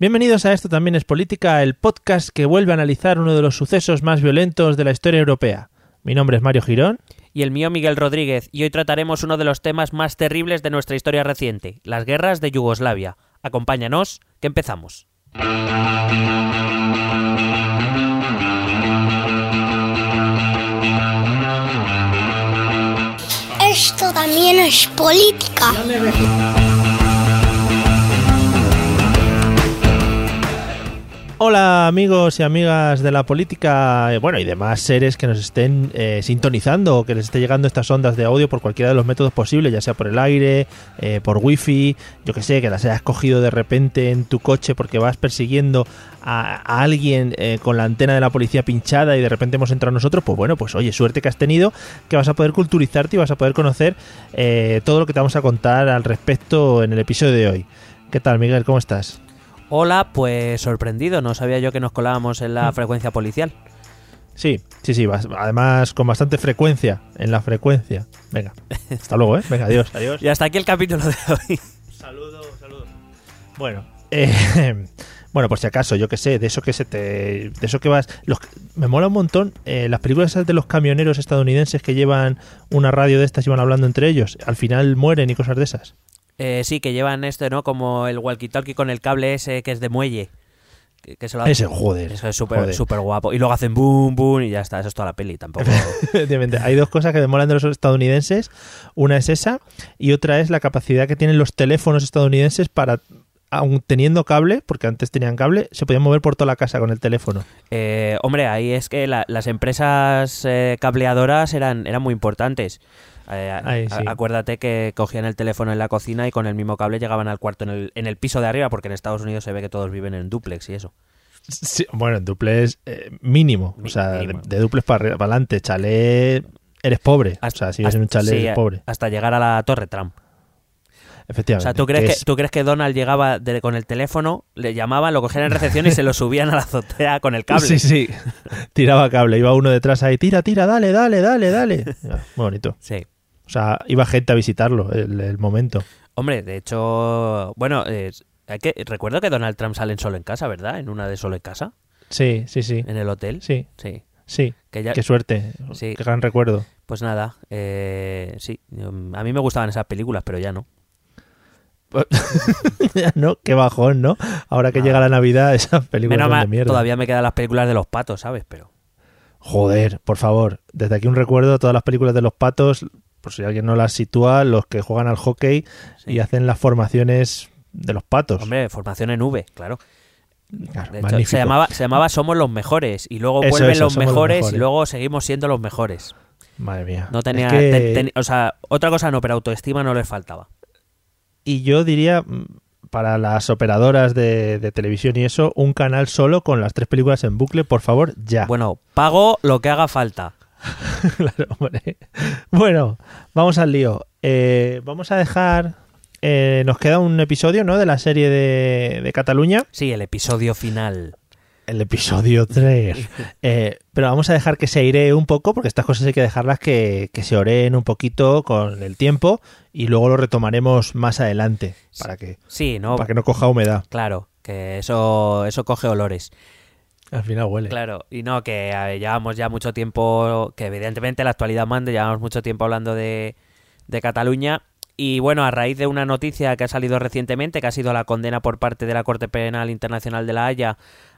Bienvenidos a Esto también es política, el podcast que vuelve a analizar uno de los sucesos más violentos de la historia europea. Mi nombre es Mario Girón. Y el mío Miguel Rodríguez, y hoy trataremos uno de los temas más terribles de nuestra historia reciente, las guerras de Yugoslavia. Acompáñanos, que empezamos. Esto también es política. Hola amigos y amigas de la política, eh, bueno, y demás seres que nos estén eh, sintonizando o que les esté llegando estas ondas de audio por cualquiera de los métodos posibles, ya sea por el aire, eh, por wifi, yo que sé, que las hayas cogido de repente en tu coche porque vas persiguiendo a, alguien eh, con la antena de la policía pinchada y de repente hemos entrado nosotros, pues bueno, pues oye, suerte que has tenido, que vas a poder culturizarte y vas a poder conocer eh, todo lo que te vamos a contar al respecto en el episodio de hoy. ¿Qué tal, Miguel? ¿Cómo estás? Hola, pues sorprendido, no sabía yo que nos colábamos en la frecuencia policial. Sí, sí, sí, vas- además con bastante frecuencia en la frecuencia. Venga, hasta luego, ¿eh? Venga, adiós, adiós. Y hasta aquí el capítulo de hoy. Saludos, saludos. Bueno, eh, bueno, por si acaso, yo que sé, de eso que se te, de eso que vas, los, me mola un montón eh, las películas esas de los camioneros estadounidenses que llevan una radio de estas y van hablando entre ellos, al final mueren y cosas de esas. Eh, sí, que llevan esto, ¿no? Como el walkie-talkie con el cable ese que es de muelle. Que, que se lo Ese, joder, Eso es súper súper guapo. Y luego hacen boom, boom y ya está. Eso es toda la peli. Tampoco. Hay dos cosas que me molan de los estadounidenses. Una es esa y otra es la capacidad que tienen los teléfonos estadounidenses para, aun teniendo cable, porque antes tenían cable, se podían mover por toda la casa con el teléfono. Eh, hombre, ahí es que la- las empresas eh, cableadoras eran, eran muy importantes. Eh, Ahí sí. acuérdate que cogían el teléfono en la cocina y con el mismo cable llegaban al cuarto en el, en el piso de arriba, porque en Estados Unidos se ve que todos viven en duplex y eso. Sí, bueno, en duples eh, mínimo. O sea, mínimo. de, de duples para adelante. Chalet, eres pobre. o sea, si vives en un chalet, sí, eres pobre. Hasta llegar a la Torre Trump. O Efectivamente. sea, ¿tú crees que, es- ¿tú crees que Donald llegaba de- con el teléfono, le llamaban, lo cogían en recepción y se lo subían a la azotea con el cable? Sí, sí. Tiraba cable. Iba uno detrás ahí. Tira, tira, dale, dale, dale, dale. Muy bonito. Sí. O sea, iba gente a visitarlo el, el momento. Hombre, de hecho, bueno, eh, hay que, recuerdo que Donald Trump sale en solo en casa, ¿verdad? En una de solo en casa, Sí, sí, sí. en el hotel. Sí, Sí. sí. Que ya, Qué suerte. Sí. Qué gran recuerdo. Pues nada, eh, sí. A mí me gustaban esas películas, pero ya no. no, qué bajón, ¿no? Ahora que Ah. llega la Navidad, esas películas Menos son de mierda. todavía me quedan las películas de los patos, ¿sabes? Pero Joder, por favor. Desde aquí un recuerdo a todas las películas de los patos, por si alguien no las sitúa, los que juegan al hockey Sí. y hacen las formaciones de los patos. Hombre, formación en V, claro. Claro, De hecho, se llamaba, se llamaba Somos los mejores y luego Eso, vuelven eso, los mejores, y luego seguimos siendo los mejores. Madre mía. No tenía, Es que- ten- ten- o sea, otra cosa no, pero autoestima no les faltaba. Y yo diría, mm, para las operadoras de, de televisión y eso, un canal solo con las tres películas en bucle, por favor, ya. Bueno, pago lo que haga falta. Claro, hombre. Bueno, vamos al lío. Eh, vamos a dejar. eh, nos queda un episodio, ¿no? De la serie de, de Cataluña. Sí, el episodio final. El episodio 3. Eh, pero vamos a dejar que se airee un poco, porque estas cosas hay que dejarlas que, que se oreen un poquito con el tiempo y luego lo retomaremos más adelante para que, Sí, ¿no? para que no coja humedad. Claro, que eso, eso coge olores. Al final huele. Claro, y no, que llevamos ya mucho tiempo, que evidentemente la actualidad mande, llevamos mucho tiempo hablando de, de Cataluña. Y bueno, a raíz de una noticia que ha salido recientemente, que ha sido la condena por parte de la Corte Penal Internacional de La Haya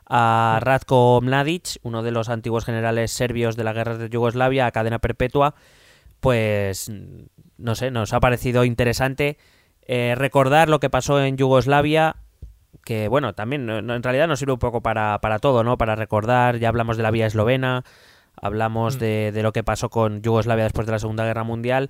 a Ratko Mladic, uno de los antiguos generales serbios de la guerra de Yugoslavia, a cadena perpetua, pues no sé, nos ha parecido interesante eh, recordar lo que pasó en Yugoslavia que bueno, también no- en realidad nos sirve un poco para, para todo, ¿no? Para recordar, ya hablamos de la vía eslovena, hablamos de, de lo que pasó con Yugoslavia después de la Segunda Guerra Mundial.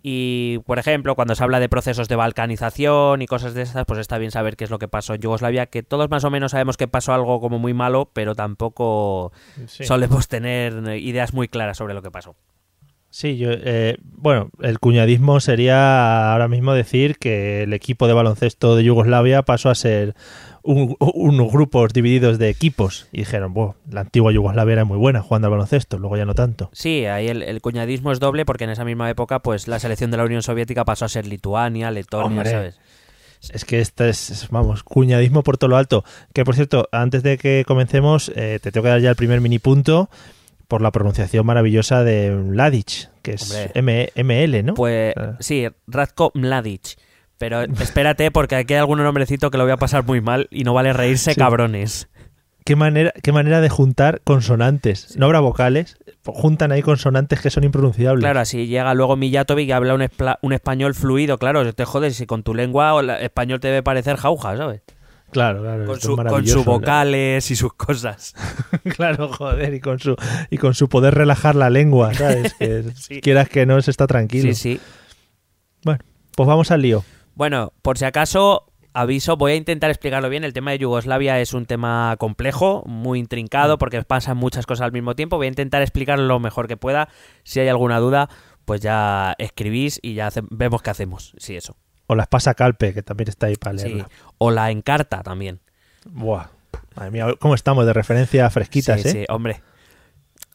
Y, por ejemplo, cuando se habla de procesos de balcanización y cosas de esas, pues está bien saber qué es lo que pasó en Yugoslavia, que todos más o menos sabemos que pasó algo como muy malo, pero tampoco Sí. solemos tener ideas muy claras sobre lo que pasó. Sí, yo, eh, bueno, el cuñadismo sería ahora mismo decir que el equipo de baloncesto de Yugoslavia pasó a ser un- unos grupos divididos de equipos y dijeron, bueno, la antigua Yugoslavia era muy buena jugando al baloncesto, luego ya no tanto. Sí, ahí el, el cuñadismo es doble porque en esa misma época, pues la selección de la Unión Soviética pasó a ser Lituania, Letonia, Hombre. ¿sabes? Es que este es, es, vamos, cuñadismo por todo lo alto. Que por cierto, antes de que comencemos, eh, te tengo que dar ya el primer mini punto por la pronunciación maravillosa de Mladic, que es Hombre. ML, ¿no? Pues Ah. sí, Radko Mladic. Pero espérate porque aquí hay algún nombrecito que lo voy a pasar muy mal y no vale reírse, Sí. cabrones. ¿Qué manera, qué manera de juntar consonantes. No habrá vocales, juntan ahí consonantes que son impronunciables. Claro, así llega luego Mijatovic y habla un, un español fluido, claro, te jodes si con tu lengua la- español te debe parecer jauja, ¿sabes? Claro, claro. Con, su- con sus vocales y sus cosas. claro, joder, y con su y con su poder relajar la lengua, ¿sabes? Que Sí. quieras que no se está tranquilo. Sí, sí. Bueno, pues vamos al lío. Bueno, por si acaso, aviso, voy a intentar explicarlo bien. El tema de Yugoslavia es un tema complejo, muy intrincado, Mm. porque pasan muchas cosas al mismo tiempo. Voy a intentar explicarlo lo mejor que pueda. Si hay alguna duda, pues ya escribís y ya vemos qué hacemos. Sí, eso. O las pasa Calpe, que también está ahí para Sí. leerla. O la encarta también. Buah. Madre mía, ¿cómo estamos de referencia fresquitas, sí, eh? sí, hombre.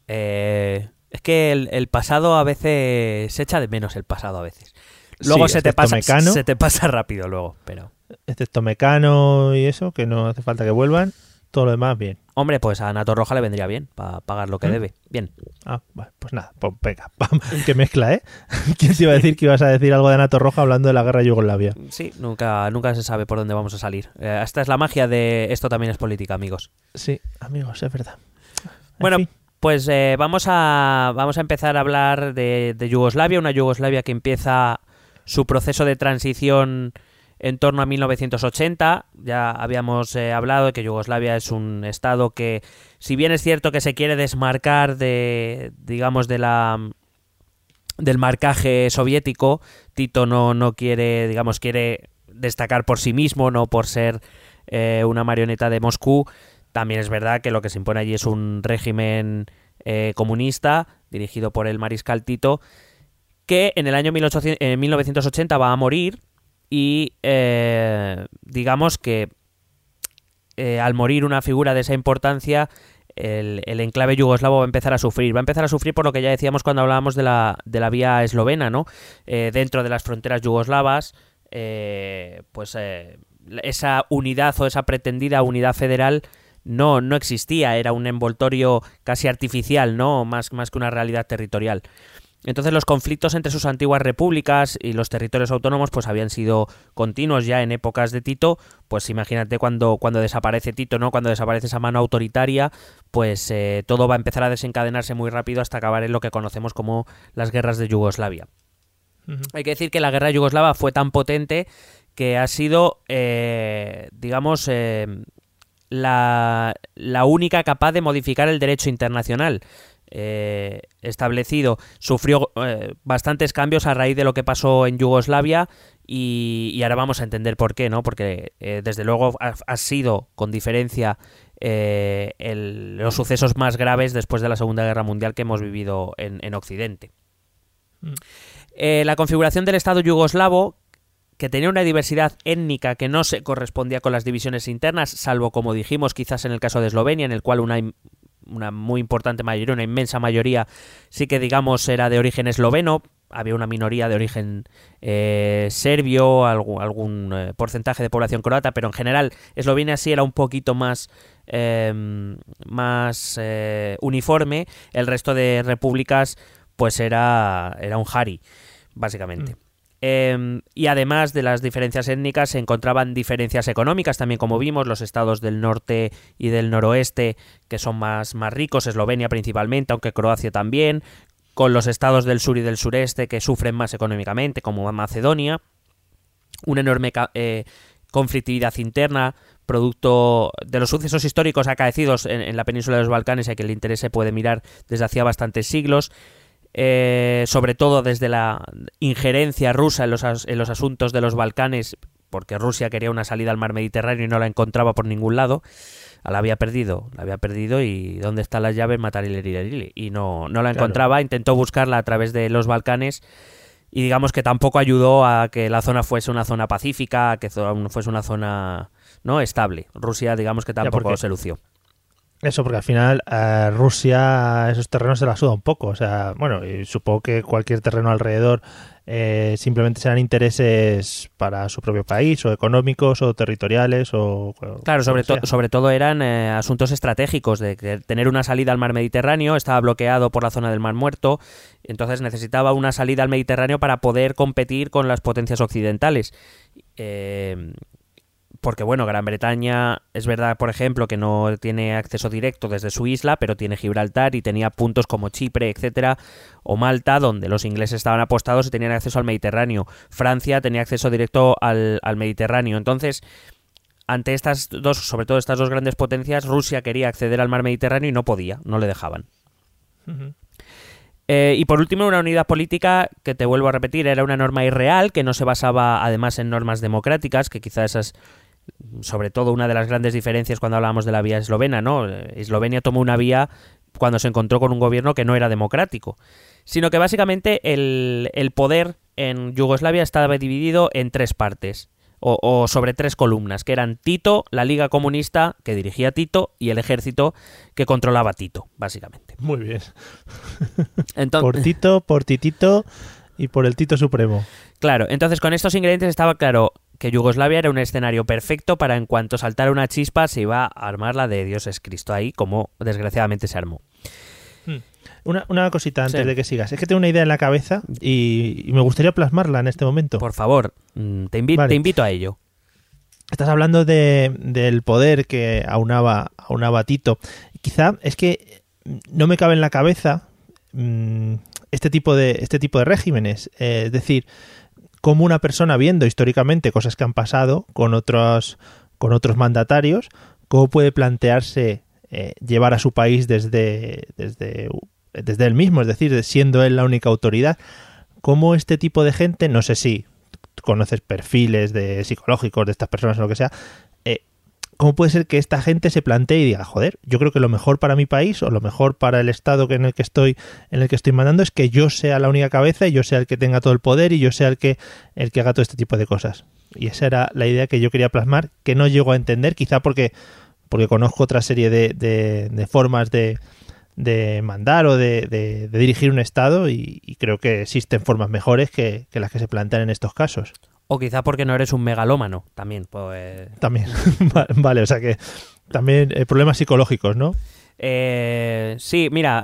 Eh, es que el, el pasado a veces se echa de menos el pasado a veces. Luego Sí, se te pasa Mecano. se te pasa rápido luego, pero Excepto Mecano y eso, que no hace falta que vuelvan. Todo lo demás, bien. hombre, pues a Nato Roja le vendría bien para pagar lo que ¿Mm? debe. Bien. Ah, vale, pues nada, pues venga, qué mezcla, ¿eh? ¿Quién te iba a decir que ibas a decir algo de Nato Roja hablando de la guerra de Yugoslavia? Sí, nunca nunca se sabe por dónde vamos a salir. Eh, esta es la magia de esto también es política, amigos. Sí, amigos, es verdad. En Bueno, fin. pues eh, vamos a vamos a empezar a hablar de, de Yugoslavia, una Yugoslavia que empieza su proceso de transición en torno a 1980. Ya habíamos eh, hablado de que Yugoslavia es un estado que, si bien es cierto que se quiere desmarcar de, digamos, de la del marcaje soviético, Tito no, no quiere, digamos, quiere destacar por sí mismo, no por ser eh, una marioneta de Moscú. También es verdad que lo que se impone allí es un régimen eh, comunista dirigido por el mariscal Tito, que en el año 1800 en 1980 va a morir y eh, digamos que eh, al morir una figura de esa importancia, el, el enclave yugoslavo va a empezar a sufrir. Va a empezar a sufrir por lo que ya decíamos cuando hablábamos de la, de la vía eslovena, ¿no? Eh, dentro de las fronteras yugoslavas, eh, pues eh, esa unidad o esa pretendida unidad federal no, no existía, era un envoltorio casi artificial, ¿no? Más, más que una realidad territorial. Entonces los conflictos entre sus antiguas repúblicas y los territorios autónomos pues habían sido continuos ya en épocas de Tito, pues imagínate cuando, cuando desaparece Tito, ¿no? Cuando desaparece esa mano autoritaria, pues eh, todo va a empezar a desencadenarse muy rápido hasta acabar en lo que conocemos como las guerras de Yugoslavia. Hay que decir que la guerra yugoslava fue tan potente que ha sido, eh, digamos, eh, la, la única capaz de modificar el derecho internacional. Eh, establecido sufrió eh, bastantes cambios a raíz de lo que pasó en Yugoslavia y, y ahora vamos a entender por qué, ¿no? Porque eh, desde luego ha, ha, sido con diferencia eh, el, los sucesos más graves después de la Segunda Guerra Mundial que hemos vivido en, en Occidente. Mm. La configuración del Estado yugoslavo que tenía una diversidad étnica que no se correspondía con las divisiones internas, salvo como dijimos quizás en el caso de Eslovenia, en el cual una, una muy importante mayoría, una inmensa mayoría, sí que digamos era de origen esloveno, había una minoría de origen eh, serbio, algún, eh, porcentaje de población croata, pero en general Eslovenia sí era un poquito más, eh, más uniforme, el resto de repúblicas pues era, era un Hari, básicamente. Eh, y además de las diferencias étnicas se encontraban diferencias económicas también como vimos los estados del norte y del noroeste que son más, más ricos Eslovenia principalmente aunque Croacia también con los estados del sur y del sureste que sufren más económicamente como Macedonia. Una enorme eh, conflictividad interna producto de los sucesos históricos acaecidos en, la península de los Balcanes a que le interese puede mirar desde hacía bastantes siglos eh, sobre todo desde la injerencia rusa en los, en los asuntos de los Balcanes, porque Rusia quería una salida al mar Mediterráneo y no la encontraba por ningún lado. La había perdido, la había perdido y ¿dónde están las llaves? Matar y Y no, no la encontraba, claro. intentó buscarla a través de los Balcanes y digamos que tampoco ayudó a que la zona fuese una zona pacífica, a que fuese una zona no estable. Rusia digamos que tampoco se lució. Eso, porque al final eh, Rusia esos terrenos se la suda un poco. O sea, bueno, y supongo que cualquier terreno alrededor eh, simplemente serán intereses para su propio país, o económicos, o territoriales, o... Claro, sobre, to sobre todo eran eh, asuntos estratégicos, de que tener una salida al mar Mediterráneo, estaba bloqueado por la zona del Mar Muerto, entonces necesitaba una salida al Mediterráneo para poder competir con las potencias occidentales. Eh, porque bueno, Gran Bretaña es verdad, por ejemplo, que no tiene acceso directo desde su isla, pero tiene Gibraltar y tenía puntos como Chipre, etcétera, o Malta, donde los ingleses estaban apostados y tenían acceso al Mediterráneo. Francia tenía acceso directo al, al Mediterráneo. Entonces, ante estas dos, sobre todo estas dos grandes potencias, Rusia quería acceder al mar Mediterráneo y no podía, no le dejaban. Uh -huh. Eh, y por último, una unidad política que te vuelvo a repetir, era una norma irreal que no se basaba además en normas democráticas, que quizá esas sobre todo una de las grandes diferencias cuando hablábamos de la vía eslovena, ¿no? Eslovenia tomó una vía cuando se encontró con un gobierno que no era democrático, sino que básicamente el, el poder en Yugoslavia estaba dividido en tres partes, o, o, sobre tres columnas, que eran Tito, la Liga Comunista, que dirigía Tito, y el ejército, que controlaba Tito, básicamente. Muy bien. Entonces, por Tito, por Titito y por el Tito Supremo. Claro, entonces con estos ingredientes estaba claro que Yugoslavia era un escenario perfecto para en cuanto saltara una chispa se iba a armar la de Dios es Cristo ahí, como desgraciadamente se armó. Hmm. Una, una, cosita antes sí. de que sigas. Es que tengo una idea en la cabeza y, y, me gustaría plasmarla en este momento. Por favor, mm, te, invi vale. te invito a ello. Estás hablando de, del poder que aunaba, aunaba Tito. Quizá es que no me cabe en la cabeza mmm, este, tipo de, este tipo de regímenes. Eh, es decir, cómo una persona viendo históricamente cosas que han pasado con otros, con otros mandatarios, cómo puede plantearse eh, llevar a su país desde, desde, desde él mismo, es decir, siendo él la única autoridad. Cómo este tipo de gente, no sé si conoces perfiles de psicológicos de estas personas o lo que sea, ¿cómo puede ser que esta gente se plantee y diga, joder, yo creo que lo mejor para mi país o lo mejor para el estado en el que estoy, en el que estoy mandando es que yo sea la única cabeza y yo sea el que tenga todo el poder y yo sea el que, el que haga todo este tipo de cosas? Y esa era la idea que yo quería plasmar, que no llego a entender, quizá porque, porque conozco otra serie de, de, de formas de, de mandar o de, de, dirigir un Estado y, creo que existen formas mejores que, las que se plantean en estos casos. O quizá porque no eres un megalómano, también. Pues... También, vale, o sea que también eh, problemas psicológicos, ¿no? Eh, sí, mira,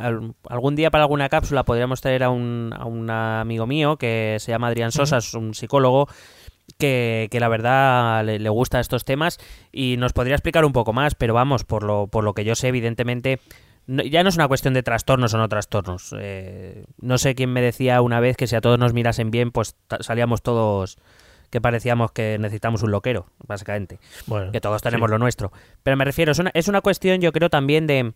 algún día para alguna cápsula podríamos traer a un, a un amigo mío que se llama Adrián Sosa, es un psicólogo que, que, la verdad le, le, gusta estos temas y nos podría explicar un poco más, pero vamos, por lo, por lo que yo sé, evidentemente no, ya no es una cuestión de trastornos o no trastornos. Eh, no sé quién me decía una vez que si a todos nos mirasen bien, pues salíamos todos que parecíamos que necesitamos un loquero, básicamente. Bueno, que todos tenemos sí. lo nuestro. Pero me refiero, es una, es una cuestión, yo creo, también de,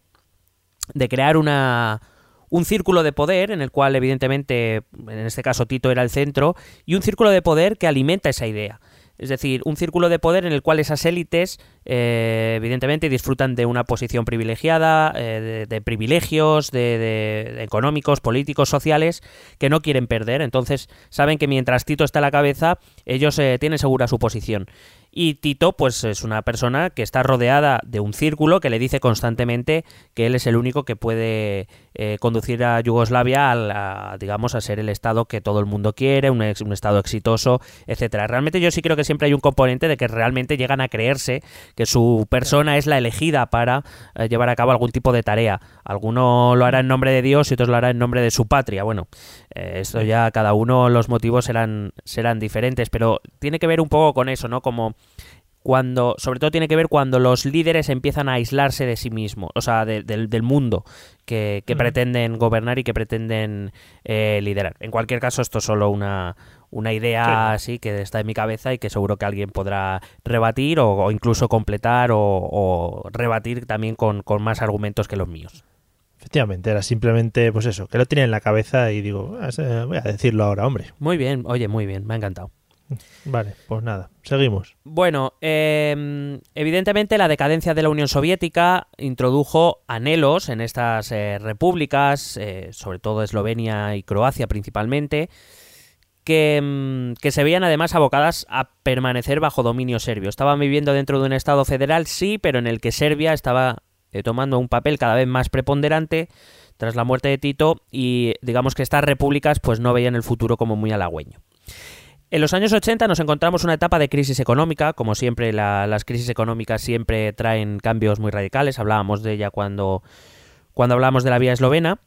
de crear una, un círculo de poder en el cual evidentemente, en este caso Tito era el centro, y un círculo de poder que alimenta esa idea. Es decir, un círculo de poder en el cual esas élites, eh, evidentemente, disfrutan de una posición privilegiada, eh, de, privilegios de, económicos, políticos, sociales, que no quieren perder. Entonces, saben que mientras Tito está a la cabeza, ellos eh, tienen segura su posición. Y Tito, pues es una persona que está rodeada de un círculo que le dice constantemente que él es el único que puede eh, conducir a Yugoslavia a, digamos, a ser el Estado que todo el mundo quiere, un, un, Estado exitoso, etcétera. Realmente yo sí creo que siempre hay un componente de que realmente llegan a creerse que su persona es la elegida para eh, llevar a cabo algún tipo de tarea. Alguno lo hará en nombre de Dios y otros lo hará en nombre de su patria. Bueno, eh, esto ya cada uno los motivos serán, serán diferentes, pero tiene que ver un poco con eso, ¿no? Como cuando, sobre todo tiene que ver cuando los líderes empiezan a aislarse de sí mismos, o sea, del mundo que, pretenden gobernar y que pretenden eh, liderar. En cualquier caso, esto es solo una, una idea así que está en mi cabeza y que seguro que alguien podrá rebatir o, incluso completar o, rebatir también con, con, más argumentos que los míos. Efectivamente, era simplemente, pues eso, que lo tenía en la cabeza y digo, ah, voy a decirlo ahora, hombre. Muy bien, oye, muy bien, me ha encantado. Vale, pues nada, seguimos. Bueno, em, evidentemente la decadencia de la Unión Soviética introdujo anhelos en estas eh, repúblicas, eh, sobre todo Eslovenia y Croacia principalmente, que, em, que, se veían además abocadas a permanecer bajo dominio serbio. Estaban viviendo dentro de un Estado federal, sí, pero en el que Serbia estaba eh, tomando un papel cada vez más preponderante tras la muerte de Tito y digamos que estas repúblicas pues no veían el futuro como muy halagüeño. En los años 80 nos encontramos una etapa de crisis económica, como siempre las crisis económicas siempre traen cambios muy radicales, hablábamos de ella cuando, cuando hablábamos de la vía eslovena,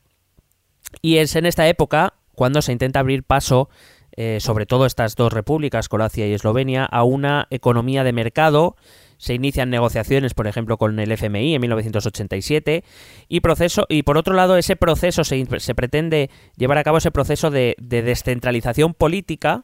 y es en esta época cuando se intenta abrir paso, eh, sobre todo estas dos repúblicas, Croacia y Eslovenia, a una economía de mercado, se inician negociaciones, por ejemplo, con el FMI en 1987 y proceso y por otro lado ese proceso se, se pretende llevar a cabo ese proceso de descentralización política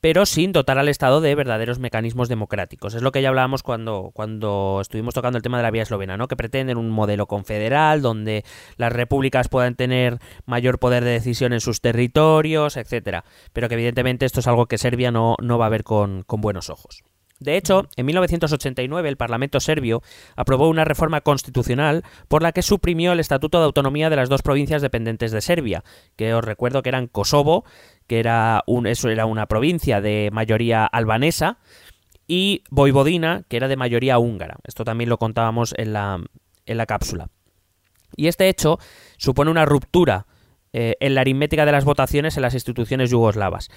pero sin dotar al Estado de verdaderos mecanismos democráticos. Es lo que ya hablábamos cuando, cuando estuvimos tocando el tema de la vía eslovena, ¿no? que pretenden un modelo confederal donde las repúblicas puedan tener mayor poder de decisión en sus territorios, etcétera. Pero que evidentemente esto es algo que Serbia no, no va a ver con, con buenos ojos. De hecho, en 1989 el Parlamento serbio aprobó una reforma constitucional por la que suprimió el Estatuto de Autonomía de las dos provincias dependientes de Serbia, que os recuerdo que eran Kosovo que era una provincia de mayoría albanesa, y Voivodina, que era de mayoría húngara. Esto también lo contábamos en la, en la cápsula. Y este hecho supone una ruptura eh, en la aritmética de las votaciones en las instituciones yugoslavas.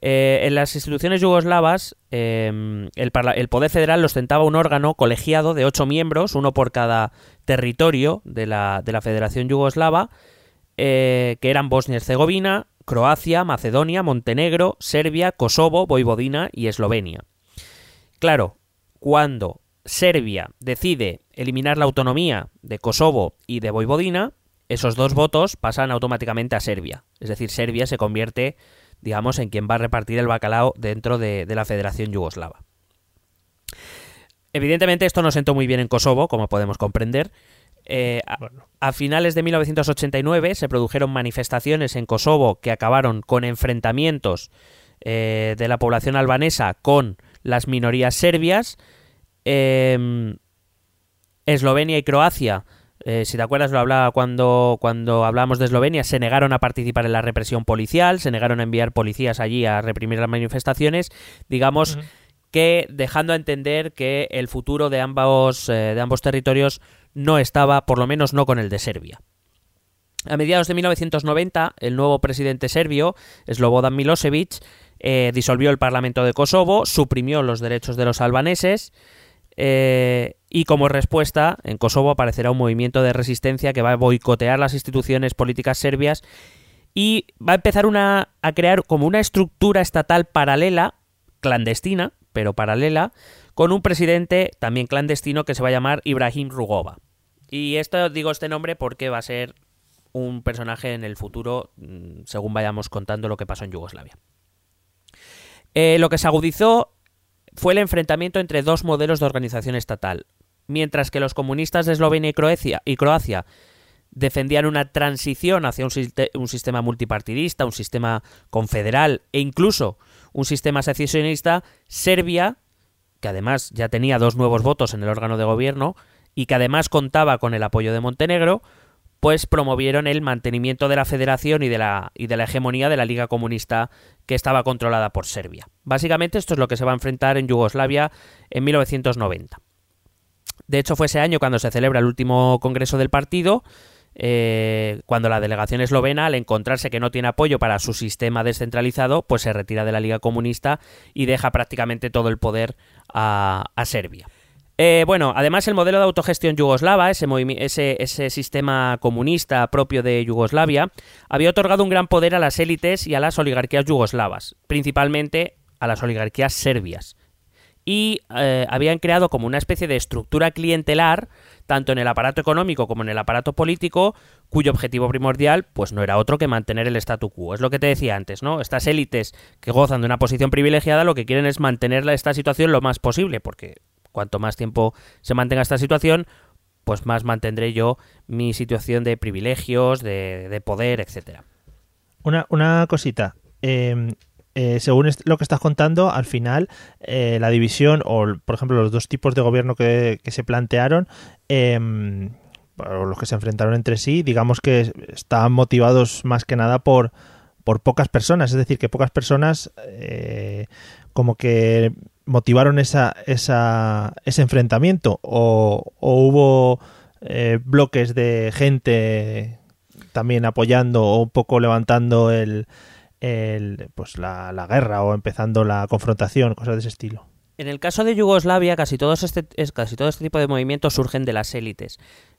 Eh, en las instituciones yugoslavas, em, el, Poder Federal lo ostentaba un órgano colegiado de ocho miembros, uno por cada territorio de la, de la Federación Yugoslava, eh, que eran Bosnia-Herzegovina, Croacia, Macedonia, Montenegro, Serbia, Kosovo, Voivodina y Eslovenia. Claro, cuando Serbia decide eliminar la autonomía de Kosovo y de Voivodina, esos dos votos pasan automáticamente a Serbia. Es decir, Serbia se convierte, digamos, en quien va a repartir el bacalao dentro de, de la Federación Yugoslava. Evidentemente esto no sentó muy bien en Kosovo, como podemos comprender, eh, a, finales de 1989 se produjeron manifestaciones en Kosovo que acabaron con enfrentamientos eh, de la población albanesa con las minorías serbias. Em, Eslovenia y Croacia, eh, si te acuerdas lo hablaba cuando, cuando hablábamos de Eslovenia, se negaron a participar en la represión policial, se negaron a enviar policías allí a reprimir las manifestaciones. Digamos que dejando a entender que el futuro de ambos, de ambos territorios no estaba, por lo menos no con el de Serbia. A mediados de 1990, el nuevo presidente serbio, Slobodan Milosevic, eh, disolvió el Parlamento de Kosovo, suprimió los derechos de los albaneses eh, y como respuesta, en Kosovo aparecerá un movimiento de resistencia que va a boicotear las instituciones políticas serbias y va a empezar una, a crear como una estructura estatal paralela, clandestina, pero paralela, con un presidente también clandestino que se va a llamar Ibrahim Rugova. Y esto digo este nombre porque va a ser un personaje en el futuro, mm, según vayamos contando lo que pasó en Yugoslavia. Eh, lo que se agudizó fue el enfrentamiento entre dos modelos de organización estatal. Mientras que los comunistas de Eslovenia y Croacia, defendían una transición hacia un, un sistema multipartidista, un sistema confederal e incluso un sistema secesionista, Serbia, que además ya tenía dos nuevos votos en el órgano de gobierno y que además contaba con el apoyo de Montenegro, pues promovieron el mantenimiento de la federación y de la, y de la hegemonía de la Liga Comunista que estaba controlada por Serbia. Básicamente esto es lo que se va a enfrentar en Yugoslavia en 1990. De hecho, fue ese año cuando se celebra el último congreso del partido, eh, cuando la delegación eslovena, al encontrarse que no tiene apoyo para su sistema descentralizado, pues se retira de la Liga Comunista y deja prácticamente todo el poder a, a Serbia. Eh, bueno, además el modelo de autogestión yugoslava, ese, ese, ese sistema comunista propio de Yugoslavia, había otorgado un gran poder a las élites y a las oligarquías yugoslavas, principalmente a las oligarquías serbias. Y eh, habían creado como una especie de estructura clientelar, tanto en el aparato económico como en el aparato político, cuyo objetivo primordial pues no era otro que mantener el statu quo. Es lo que te decía antes, ¿no? Estas élites que gozan de una posición privilegiada lo que quieren es mantener esta situación lo más posible, porque cuanto más tiempo se mantenga esta situación, pues más mantendré yo mi situación de privilegios, de, de poder, etcétera. Una, cosita. Eh, eh, según lo que estás contando, al final eh, la división o, por ejemplo, los dos tipos de gobierno que, se plantearon, eh, o los que se enfrentaron entre sí, digamos que estaban motivados más que nada por, por pocas personas. Es decir, que pocas personas eh, como que motivaron esa, esa, ese enfrentamiento o, o hubo eh, bloques de gente también apoyando o un poco levantando el, el pues la, la guerra o empezando la confrontación, cosas de ese estilo. En el caso de Yugoslavia, casi, todos este, es, casi todo este tipo de movimientos surgen de las élites,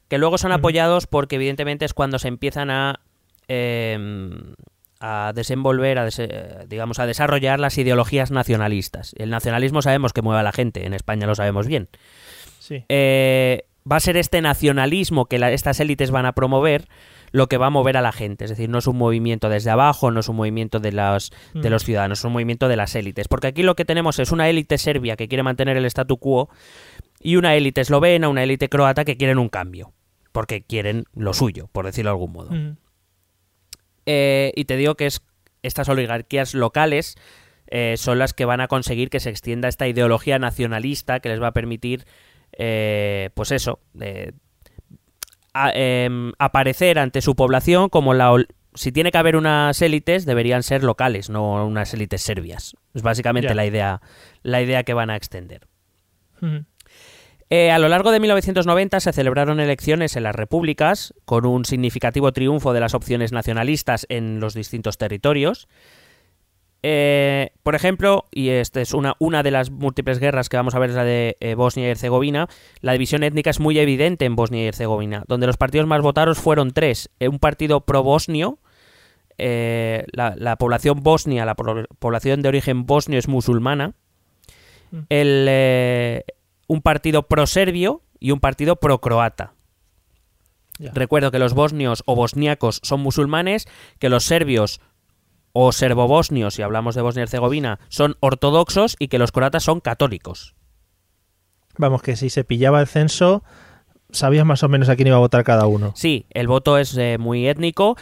que luego son apoyados porque evidentemente es cuando se empiezan a, eh, a desenvolver, a dese- digamos, a desarrollar las ideologías nacionalistas. El nacionalismo sabemos que mueve a la gente, en España lo sabemos bien. Sí. Eh, va a ser este nacionalismo que la- estas élites van a promover lo que va a mover a la gente. Es decir, no es un movimiento desde abajo, no es un movimiento de los, de Mm. los ciudadanos, es un movimiento de las élites. Porque aquí lo que tenemos es una élite serbia que quiere mantener el statu quo y una élite eslovena, una élite croata que quieren un cambio. Porque quieren lo suyo, por decirlo de algún modo. Mm. Eh, y te digo que es estas oligarquías locales eh, son las que van a conseguir que se extienda esta ideología nacionalista que les va a permitir, eh, pues eso, eh, a- em, aparecer ante su población como la... Si tiene que haber unas élites, deberían ser locales, no unas élites serbias. Es básicamente la idea, la idea que van a extender. Mm. Eh, a lo largo de 1990 se celebraron elecciones en las repúblicas, con un significativo triunfo de las opciones nacionalistas en los distintos territorios. Eh, por ejemplo, y esta es una, una de las múltiples guerras que vamos a ver, es la de eh, Bosnia y Herzegovina, la división étnica es muy evidente en Bosnia y Herzegovina, donde los partidos más votados fueron tres. Un partido pro-bosnio, la, la población bosnia, la población de origen bosnio es musulmana, el, eh, un partido pro-serbio y un partido pro-croata. Recuerdo que los bosnios o bosniacos son musulmanes, que los serbios o serbobosnios, si hablamos de Bosnia y Herzegovina, son ortodoxos y que los croatas son católicos. Vamos, que si se pillaba el censo, sabías más o menos a quién iba a votar cada uno. Sí, el voto es eh, muy étnico.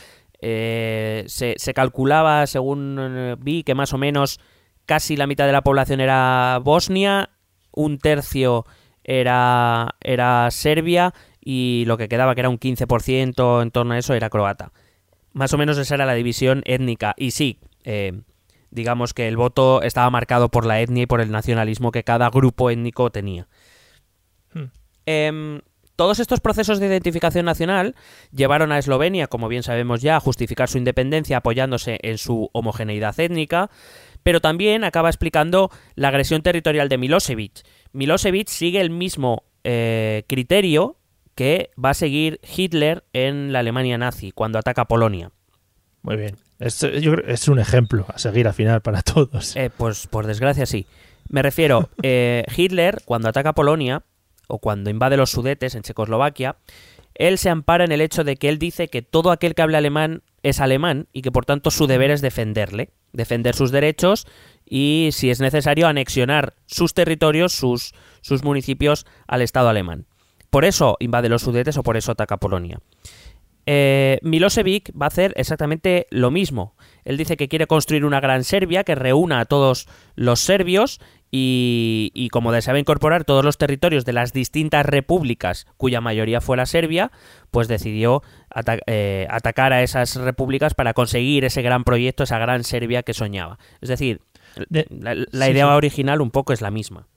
eh, se, se calculaba, según eh, vi, que más o menos casi la mitad de la población era Bosnia, un tercio era, era Serbia y lo que quedaba, que era un 15% en torno a eso, era croata. Más o menos esa era la división étnica. Y sí, eh, digamos que el voto estaba marcado por la etnia y por el nacionalismo que cada grupo étnico tenía. Hmm. Em, todos estos procesos de identificación nacional llevaron a Eslovenia, como bien sabemos ya, a justificar su independencia apoyándose en su homogeneidad étnica, pero también acaba explicando la agresión territorial de Milosevic. Milosevic sigue el mismo eh, criterio que va a seguir Hitler en la Alemania nazi cuando ataca Polonia. Muy bien. Es, yo creo- es un ejemplo a seguir al final para todos. Eh, pues por desgracia sí. Me refiero, eh, Hitler cuando ataca Polonia o cuando invade los Sudetes en Checoslovaquia, él se ampara en el hecho de que él dice que todo aquel que hable alemán es alemán y que por tanto su deber es defenderle, defender sus derechos y si es necesario anexionar sus territorios, sus, sus municipios al Estado alemán. Por eso invade los Sudetes o por eso ataca Polonia. Eh, Milosevic va a hacer exactamente lo mismo. Él dice que quiere construir una gran Serbia que reúna a todos los serbios y, y como deseaba incorporar todos los territorios de las distintas repúblicas, cuya mayoría fue la Serbia, pues decidió ata- eh, atacar a esas repúblicas para conseguir ese gran proyecto, esa gran Serbia que soñaba. Es decir, De- la, la sí, idea sí. original un poco es la misma.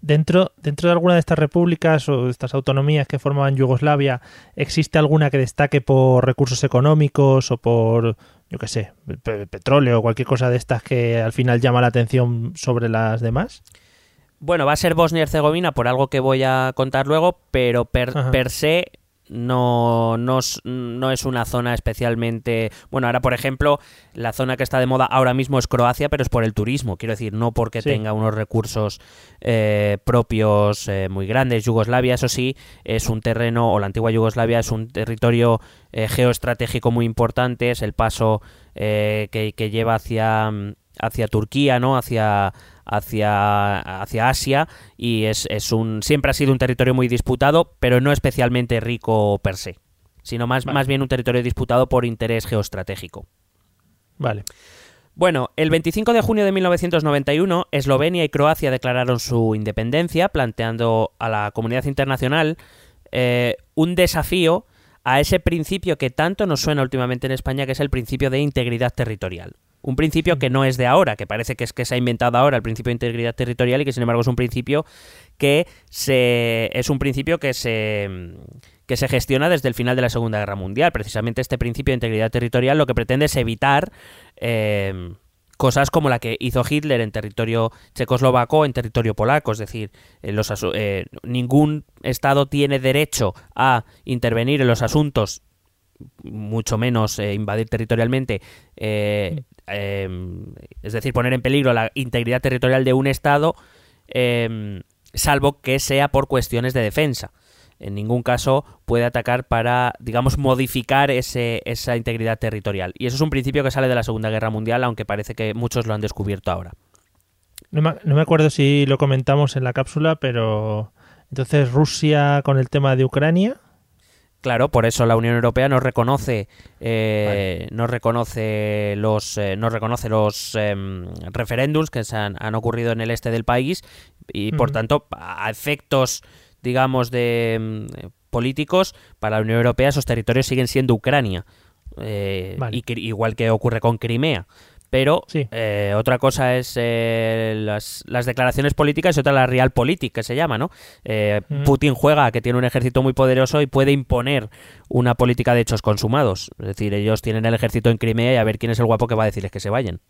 Dentro, dentro de alguna de estas repúblicas o de estas autonomías que formaban Yugoslavia, ¿existe alguna que destaque por recursos económicos o por, yo qué sé, pe- petróleo o cualquier cosa de estas que al final llama la atención sobre las demás? Bueno, va a ser Bosnia y Herzegovina por algo que voy a contar luego, pero per, per se no, no, es- no es una zona especialmente... Bueno, ahora, por ejemplo, la zona que está de moda ahora mismo es Croacia, pero es por el turismo, quiero decir, no porque Sí. tenga unos recursos eh, propios eh, muy grandes. Yugoslavia, eso sí, es un terreno, o la antigua Yugoslavia es un territorio eh, geoestratégico muy importante, es el paso eh, que, que lleva hacia, hacia Turquía, ¿no? Hacia, hacia, hacia Asia y es, es un siempre ha sido un territorio muy disputado, pero no especialmente rico per se, sino más, Vale. más bien un territorio disputado por interés geoestratégico. Vale. Bueno, el 25 de junio de 1991, Eslovenia y Croacia declararon su independencia, planteando a la comunidad internacional eh, un desafío a ese principio que tanto nos suena últimamente en España, que es el principio de integridad territorial. Un principio que no es de ahora, que parece que es que se ha inventado ahora el principio de integridad territorial y que sin embargo es un principio que se es un principio que se que se gestiona desde el final de la Segunda Guerra Mundial. Precisamente este principio de integridad territorial lo que pretende es evitar eh, cosas como la que hizo Hitler en territorio checoslovaco o en territorio polaco, es decir, en los eh, ningún Estado tiene derecho a intervenir en los asuntos, mucho menos eh, invadir territorialmente, eh, eh, es decir, poner en peligro la integridad territorial de un Estado, eh, salvo que sea por cuestiones de defensa. En ningún caso puede atacar para, digamos, modificar ese, esa integridad territorial. Y eso es un principio que sale de la Segunda Guerra Mundial, aunque parece que muchos lo han descubierto ahora. No me, no me acuerdo si lo comentamos en la cápsula, pero entonces Rusia con el tema de Ucrania. Claro, por eso la Unión Europea no reconoce, eh, no reconoce los, eh, no reconoce los em, referéndums que se han, han ocurrido en el este del país y, por tanto, a efectos, digamos, de em, políticos para la Unión Europea esos territorios siguen siendo Ucrania, eh, Vale. y igual que ocurre con Crimea. Pero Sí. eh, otra cosa es eh, las, las declaraciones políticas y otra la realpolitik, que se llama, ¿no? Eh, Mm. Putin juega que tiene un ejército muy poderoso y puede imponer una política de hechos consumados. Es decir, ellos tienen el ejército en Crimea y a ver quién es el guapo que va a decirles que se vayan.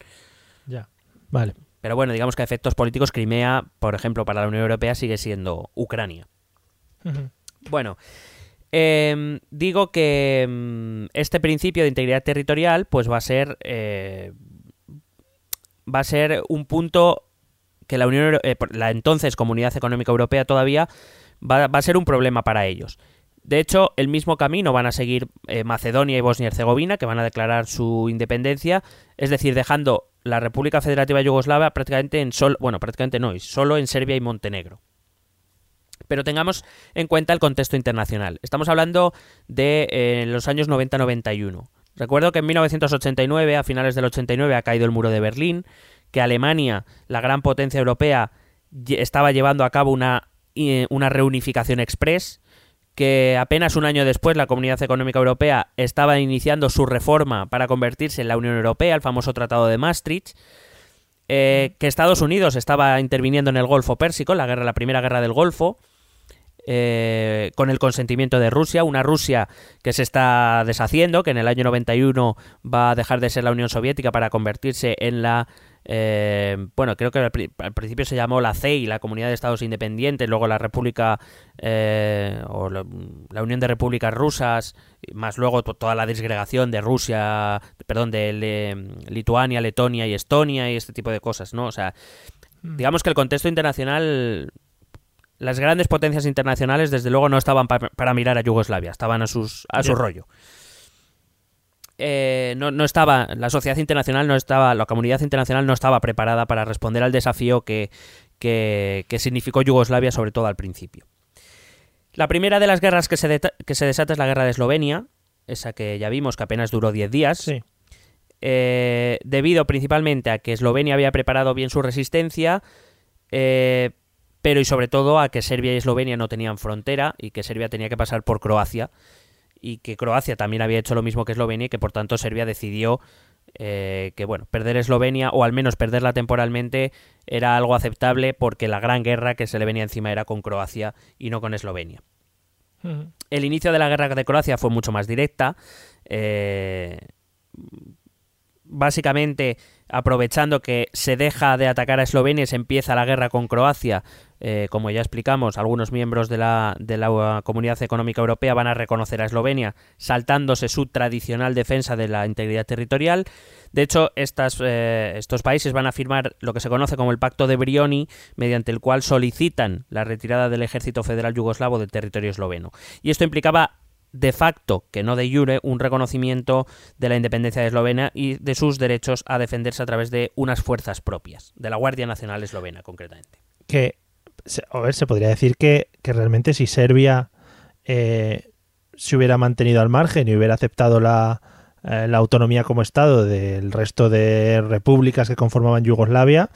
Ya. Vale. Pero bueno, digamos que a efectos políticos, Crimea, por ejemplo, para la Unión Europea sigue siendo Ucrania. Bueno, em, digo que em, este principio de integridad territorial, pues va a ser. eh, va a ser un punto que la Unión eh, la entonces Comunidad Económica Europea todavía va, a ser un problema para ellos. De hecho, el mismo camino van a seguir eh, Macedonia y Bosnia y Herzegovina, que van a declarar su independencia, es decir, dejando la República Federativa Yugoslava prácticamente en solo, bueno, prácticamente no, solo en Serbia y Montenegro. Pero tengamos en cuenta el contexto internacional. Estamos hablando de eh, los años 90-91. Recuerdo que en 1989, a finales del 89, ha caído el muro de Berlín, que Alemania, la gran potencia europea, estaba llevando a cabo una, eh, una reunificación express, que apenas un año después la Comunidad Económica Europea estaba iniciando su reforma para convertirse en la Unión Europea, el famoso Tratado de Maastricht, eh, que Estados Unidos estaba interviniendo en el Golfo Pérsico, la guerra, la primera guerra del Golfo, eh, con el consentimiento de Rusia, una Rusia que se está deshaciendo, que en el año 91 va a dejar de ser la Unión Soviética para convertirse en la... eh, bueno, creo que al, pri- al principio se llamó la CEI, la Comunidad de Estados Independientes, luego la República eh, o la, la Unión de Repúblicas Rusas, más luego to- toda la disgregación de Rusia, perdón, de Le- Lituania, Letonia y Estonia y este tipo de cosas, ¿no? O sea, digamos que el contexto internacional las grandes potencias internacionales desde luego no estaban pa- para mirar a Yugoslavia, estaban a sus a su rollo. Eh, no, no estaba, la sociedad internacional no estaba, la comunidad internacional no estaba preparada para responder al desafío que, que, que significó Yugoslavia, sobre todo al principio. La primera de las guerras que se, que se desata es la guerra de Eslovenia, esa que ya vimos que apenas duró 10 días, Sí. eh, debido principalmente a que Eslovenia había preparado bien su resistencia, eh, pero y sobre todo a que Serbia y Eslovenia no tenían frontera y que Serbia tenía que pasar por Croacia y que Croacia también había hecho lo mismo que Eslovenia y que por tanto Serbia decidió eh, que bueno perder Eslovenia o al menos perderla temporalmente era algo aceptable porque la gran guerra que se le venía encima era con Croacia y no con Eslovenia. El inicio de la guerra de Croacia fue mucho más directa. eh, básicamente, aprovechando que se deja de atacar a Eslovenia y se empieza la guerra con Croacia, eh, como ya explicamos, algunos miembros de la, Comunidad Económica Europea van a reconocer a Eslovenia, saltándose su tradicional defensa de la integridad territorial. De hecho, eh, estos países van a firmar lo que se conoce como el Pacto de Brioni, mediante el cual solicitan la retirada del ejército federal yugoslavo del territorio esloveno. Y esto implicaba de facto, que no de jure, un reconocimiento de la independencia de Eslovenia y de sus derechos a defenderse a través de unas fuerzas propias, de la Guardia Nacional Eslovena concretamente. A ver, se podría decir que, que realmente si Serbia eh, se hubiera mantenido al margen y hubiera aceptado la, eh, la autonomía como Estado del resto de repúblicas que conformaban Yugoslavia,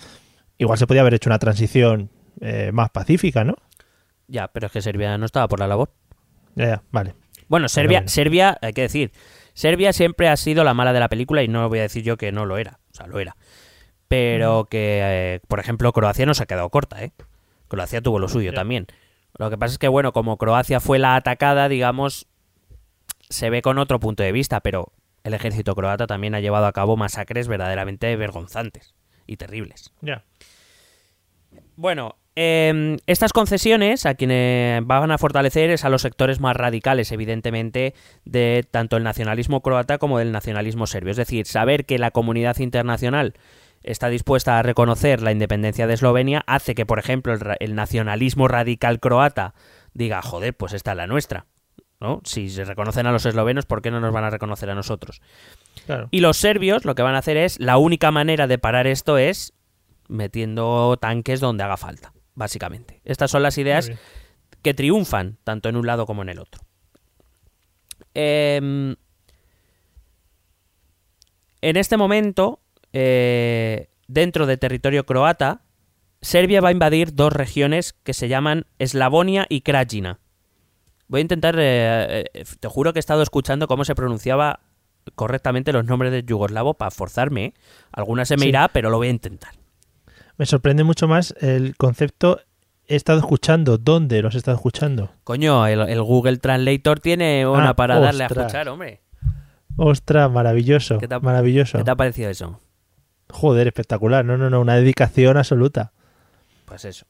igual se podía haber hecho una transición eh, más pacífica, ¿no? Ya, pero es que Serbia no estaba por la labor. Ya, ya, vale. Bueno, Serbia. Serbia, hay que decir, Serbia siempre ha sido la mala de la película y no voy a decir yo que no lo era, o sea, lo era. Pero que, eh, por ejemplo, Croacia no se ha quedado corta, ¿eh? Croacia tuvo lo suyo también. Lo que pasa es que, bueno, como Croacia fue la atacada, digamos, se ve con otro punto de vista, pero el ejército croata también ha llevado a cabo masacres verdaderamente vergonzantes y terribles. Ya. Bueno, eh, estas concesiones a quienes van a fortalecer es a los sectores más radicales, evidentemente, de tanto el nacionalismo croata como del nacionalismo serbio. Es decir, saber que la comunidad internacional está dispuesta a reconocer la independencia de Eslovenia hace que, por ejemplo, el, nacionalismo radical croata diga, joder, pues esta es la nuestra. ¿no? Si se reconocen a los eslovenos, ¿por qué no nos van a reconocer a nosotros? Claro. Y los serbios lo que van a hacer es, la única manera de parar esto es metiendo tanques donde haga falta, básicamente. Estas son las ideas que triunfan tanto en un lado como en el otro. Em, en este momento, eh, dentro de territorio croata, Serbia va a invadir dos regiones que se llaman Eslavonia y Krajina. Voy a intentar, eh, eh, te juro que he estado escuchando cómo se pronunciaba correctamente los nombres de yugoslavo para forzarme. ¿eh? Alguna se me Sí. irá, pero lo voy a intentar. Me sorprende mucho más el concepto. He estado escuchando. ¿Dónde los he estado escuchando? Coño, el, el Google Translator tiene una Ah, para darle a escuchar, hombre. Ostras, maravilloso. ¿Qué te ha- maravilloso. ¿Qué te ha parecido eso? Joder, espectacular. No, no, no. Una dedicación absoluta. Pues eso.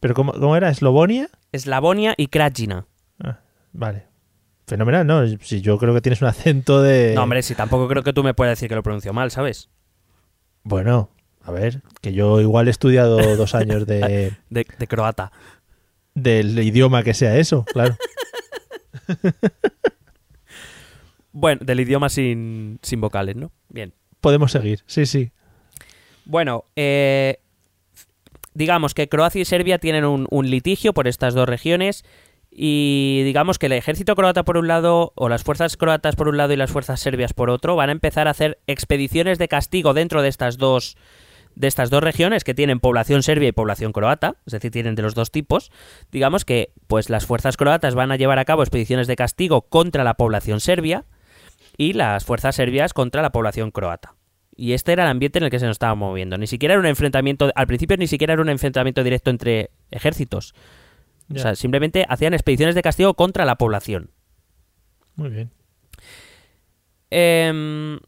¿Pero cómo, cómo era? ¿Eslovonia? Eslavonia y Krajina. Ah, vale. Fenomenal, ¿no? Si yo creo que tienes un acento de... No, hombre, si tampoco creo que tú me puedas decir que lo pronuncio mal, ¿sabes? Bueno, a ver, que yo igual he estudiado dos años de, De, de croata. del idioma que sea eso, claro. Bueno, del idioma sin, sin vocales, ¿no? Bien. Podemos seguir, sí, sí. Bueno, eh, digamos que Croacia y Serbia tienen un, un litigio por estas dos regiones y digamos que el ejército croata por un lado o las fuerzas croatas por un lado y las fuerzas serbias por otro van a empezar a hacer expediciones de castigo dentro de estas dos de estas dos regiones que tienen población serbia y población croata, es decir, tienen de los dos tipos, digamos que pues las fuerzas croatas van a llevar a cabo expediciones de castigo contra la población serbia y las fuerzas serbias contra la población croata. Y este era el ambiente en el que se nos estaba moviendo. Ni siquiera era un enfrentamiento, al principio ni siquiera era un enfrentamiento directo entre ejércitos. O sea, simplemente hacían expediciones de castigo contra la población. Muy bien. Em,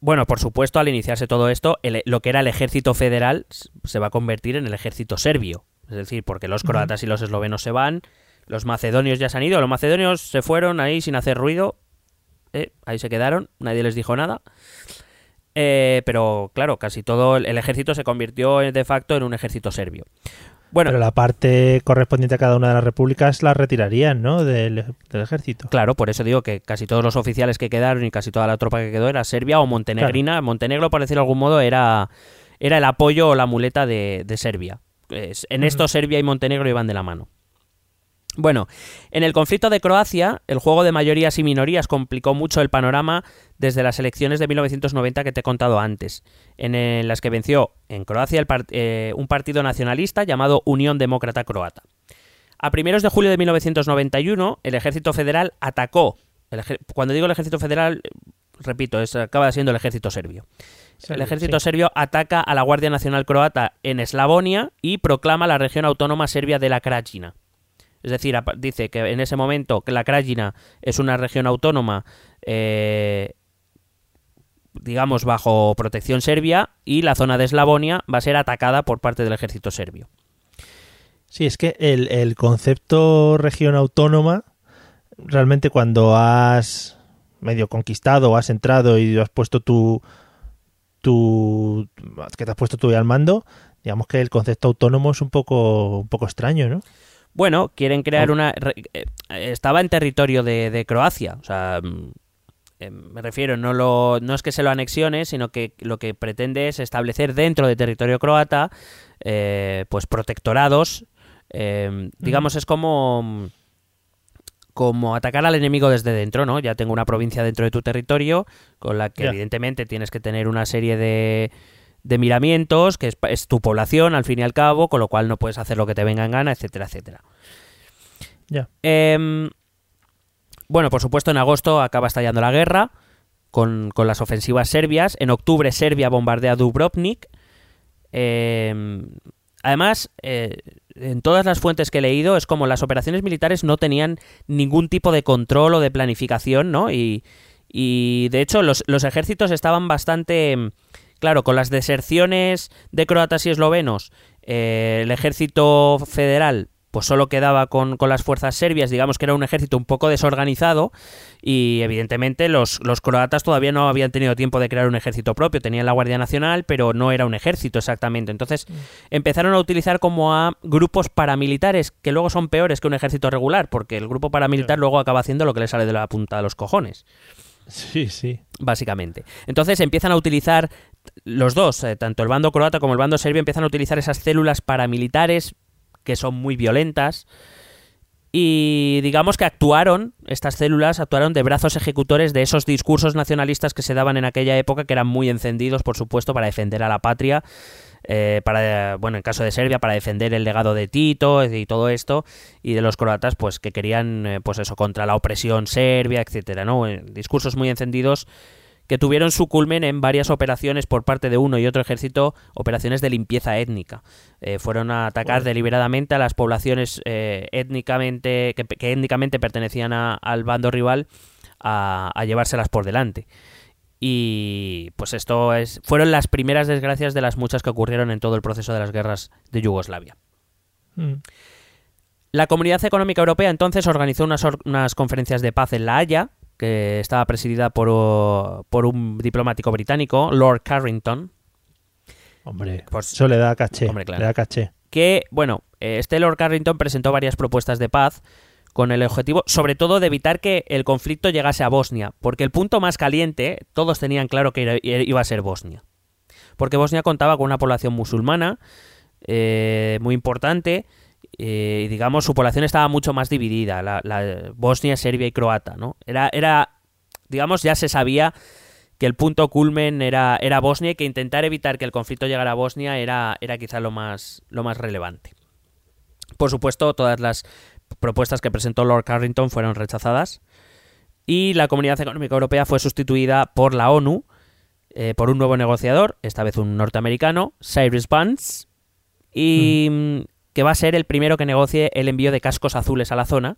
bueno, por supuesto, al iniciarse todo esto, el- lo que era el ejército federal se va a convertir en el ejército serbio. Es decir, porque los croatas y los eslovenos se van, los macedonios ya se han ido, los macedonios se fueron ahí sin hacer ruido, eh, ahí se quedaron, nadie les dijo nada. Eh, pero claro, casi todo el, ejército se convirtió de facto en un ejército serbio. Bueno, Pero la parte correspondiente a cada una de las repúblicas la retirarían, ¿no? Del, del ejército. Claro, por eso digo que casi todos los oficiales que quedaron y casi toda la tropa que quedó era serbia o montenegrina. Montenegro, por decirlo de algún modo, era, era el apoyo o la muleta de, de Serbia. En esto Serbia y Montenegro iban de la mano. Bueno, en el conflicto de Croacia, el juego de mayorías y minorías complicó mucho el panorama desde las elecciones de 1990 que te he contado antes, en eh, las que venció en Croacia el eh, un partido nacionalista llamado Unión Demócrata Croata. A primeros de julio de 1991, el ejército federal atacó. el cuando digo el ejército federal, repito, es, acaba siendo el ejército serbio. el ejército sí. serbio ataca a la Guardia Nacional Croata en Eslavonia y proclama la región autónoma serbia de la Krajina. Es decir, dice que en ese momento que la Krajina es una región autónoma, eh, digamos, bajo protección serbia y la zona de Eslavonia va a ser atacada por parte del ejército serbio. Sí, es que el, el concepto región autónoma, realmente cuando has medio conquistado, has entrado y has puesto tu, tu que te has puesto tú al mando, digamos que el concepto autónomo es un poco, un poco extraño, ¿no? Bueno, quieren crear una... re- eh, estaba en territorio de, de Croacia, o sea, mm, eh, me refiero, no, lo, no es que se lo anexione, sino que lo que pretende es establecer dentro de territorio croata, eh, pues protectorados, eh, digamos, es como... como atacar al enemigo desde dentro, ¿no? Ya tengo una provincia dentro de tu territorio, con la que evidentemente tienes que tener una serie de, de miramientos, que es, es tu población al fin y al cabo, con lo cual no puedes hacer lo que te venga en gana, etcétera, etcétera. Ya. Em, bueno, por supuesto, en agosto acaba estallando la guerra con, con las ofensivas serbias. En octubre, Serbia bombardea Dubrovnik. Em, además, eh, en todas las fuentes que he leído, es como las operaciones militares no tenían ningún tipo de control o de planificación, ¿no? Y, y de hecho, los, los ejércitos estaban bastante. Claro, con las deserciones de croatas y eslovenos, eh, el ejército federal pues solo quedaba con, con las fuerzas serbias, digamos que era un ejército un poco desorganizado y evidentemente los, los croatas todavía no habían tenido tiempo de crear un ejército propio, tenían la Guardia Nacional, pero no era un ejército exactamente. Entonces empezaron a utilizar como a grupos paramilitares, que luego son peores que un ejército regular, porque el grupo paramilitar luego acaba haciendo lo que le sale de la punta de los cojones Sí, sí. básicamente. Entonces empiezan a utilizar los dos, eh, tanto el bando croata como el bando serbio, empiezan a utilizar esas células paramilitares que son muy violentas. Y digamos que actuaron, estas células actuaron de brazos ejecutores de esos discursos nacionalistas que se daban en aquella época, que eran muy encendidos, por supuesto, para defender a la patria, eh, para, bueno, en caso de Serbia, para defender el legado de Tito y todo esto, y de los croatas, pues que querían, eh, pues eso, contra la opresión serbia, etcétera, ¿no? Discursos muy encendidos que tuvieron su culmen en varias operaciones por parte de uno y otro ejército, operaciones de limpieza étnica. Eh, fueron a atacar deliberadamente a las poblaciones eh, étnicamente que, que étnicamente pertenecían a- al bando rival a, a llevárselas por delante. Y pues esto es fueron las primeras desgracias de las muchas que ocurrieron en todo el proceso de las guerras de Yugoslavia. Mm. La Comunidad Económica Europea entonces organizó unas, unas conferencias de paz en La Haya, que estaba presidida por, por un diplomático británico, Lord Carrington, Hombre, Pues- eso le da caché. Hombre, claro. Le da caché. que, bueno, eh, este Lord Carrington presentó varias propuestas de paz con el objetivo, sobre todo, de evitar que el conflicto llegase a Bosnia, porque el punto más caliente, todos tenían claro que iba a ser Bosnia. Porque Bosnia contaba con una población musulmana eh, muy importante, eh, digamos, su población estaba mucho más dividida, la, la Bosnia, Serbia y Croata, ¿no? Era, era, digamos, ya se sabía que el punto culmen era, era Bosnia y que intentar evitar que el conflicto llegara a Bosnia era, era quizá lo más, lo más relevante. Por supuesto, todas las propuestas que presentó Lord Carrington fueron rechazadas y la Comunidad Económica Europea fue sustituida por la ONU, eh, por un nuevo negociador, esta vez un norteamericano, Cyrus Vance, y mm, que va a ser el primero que negocie el envío de cascos azules a la zona.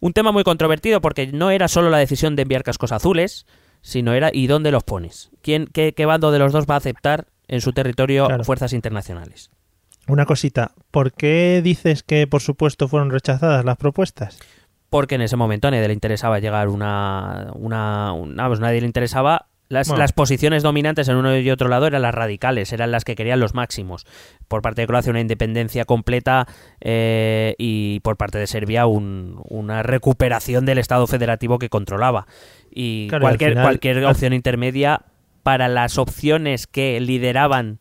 Un tema muy controvertido porque no era solo la decisión de enviar cascos azules, sino era ¿y dónde los pones? ¿Quién, qué, qué bando de los dos va a aceptar en su territorio Claro. fuerzas internacionales? Una cosita. ¿Por qué dices que, por supuesto, fueron rechazadas las propuestas? Porque en ese momento a nadie le interesaba llegar una... una, una- vamos, nadie le interesaba... Las, Bueno. las posiciones dominantes en uno y otro lado eran las radicales, eran las que querían los máximos. Por parte de Croacia una independencia completa eh, y por parte de Serbia un- una recuperación del Estado federativo que controlaba. Y Claro, y al cualquier, cualquier al- opción intermedia para las opciones que lideraban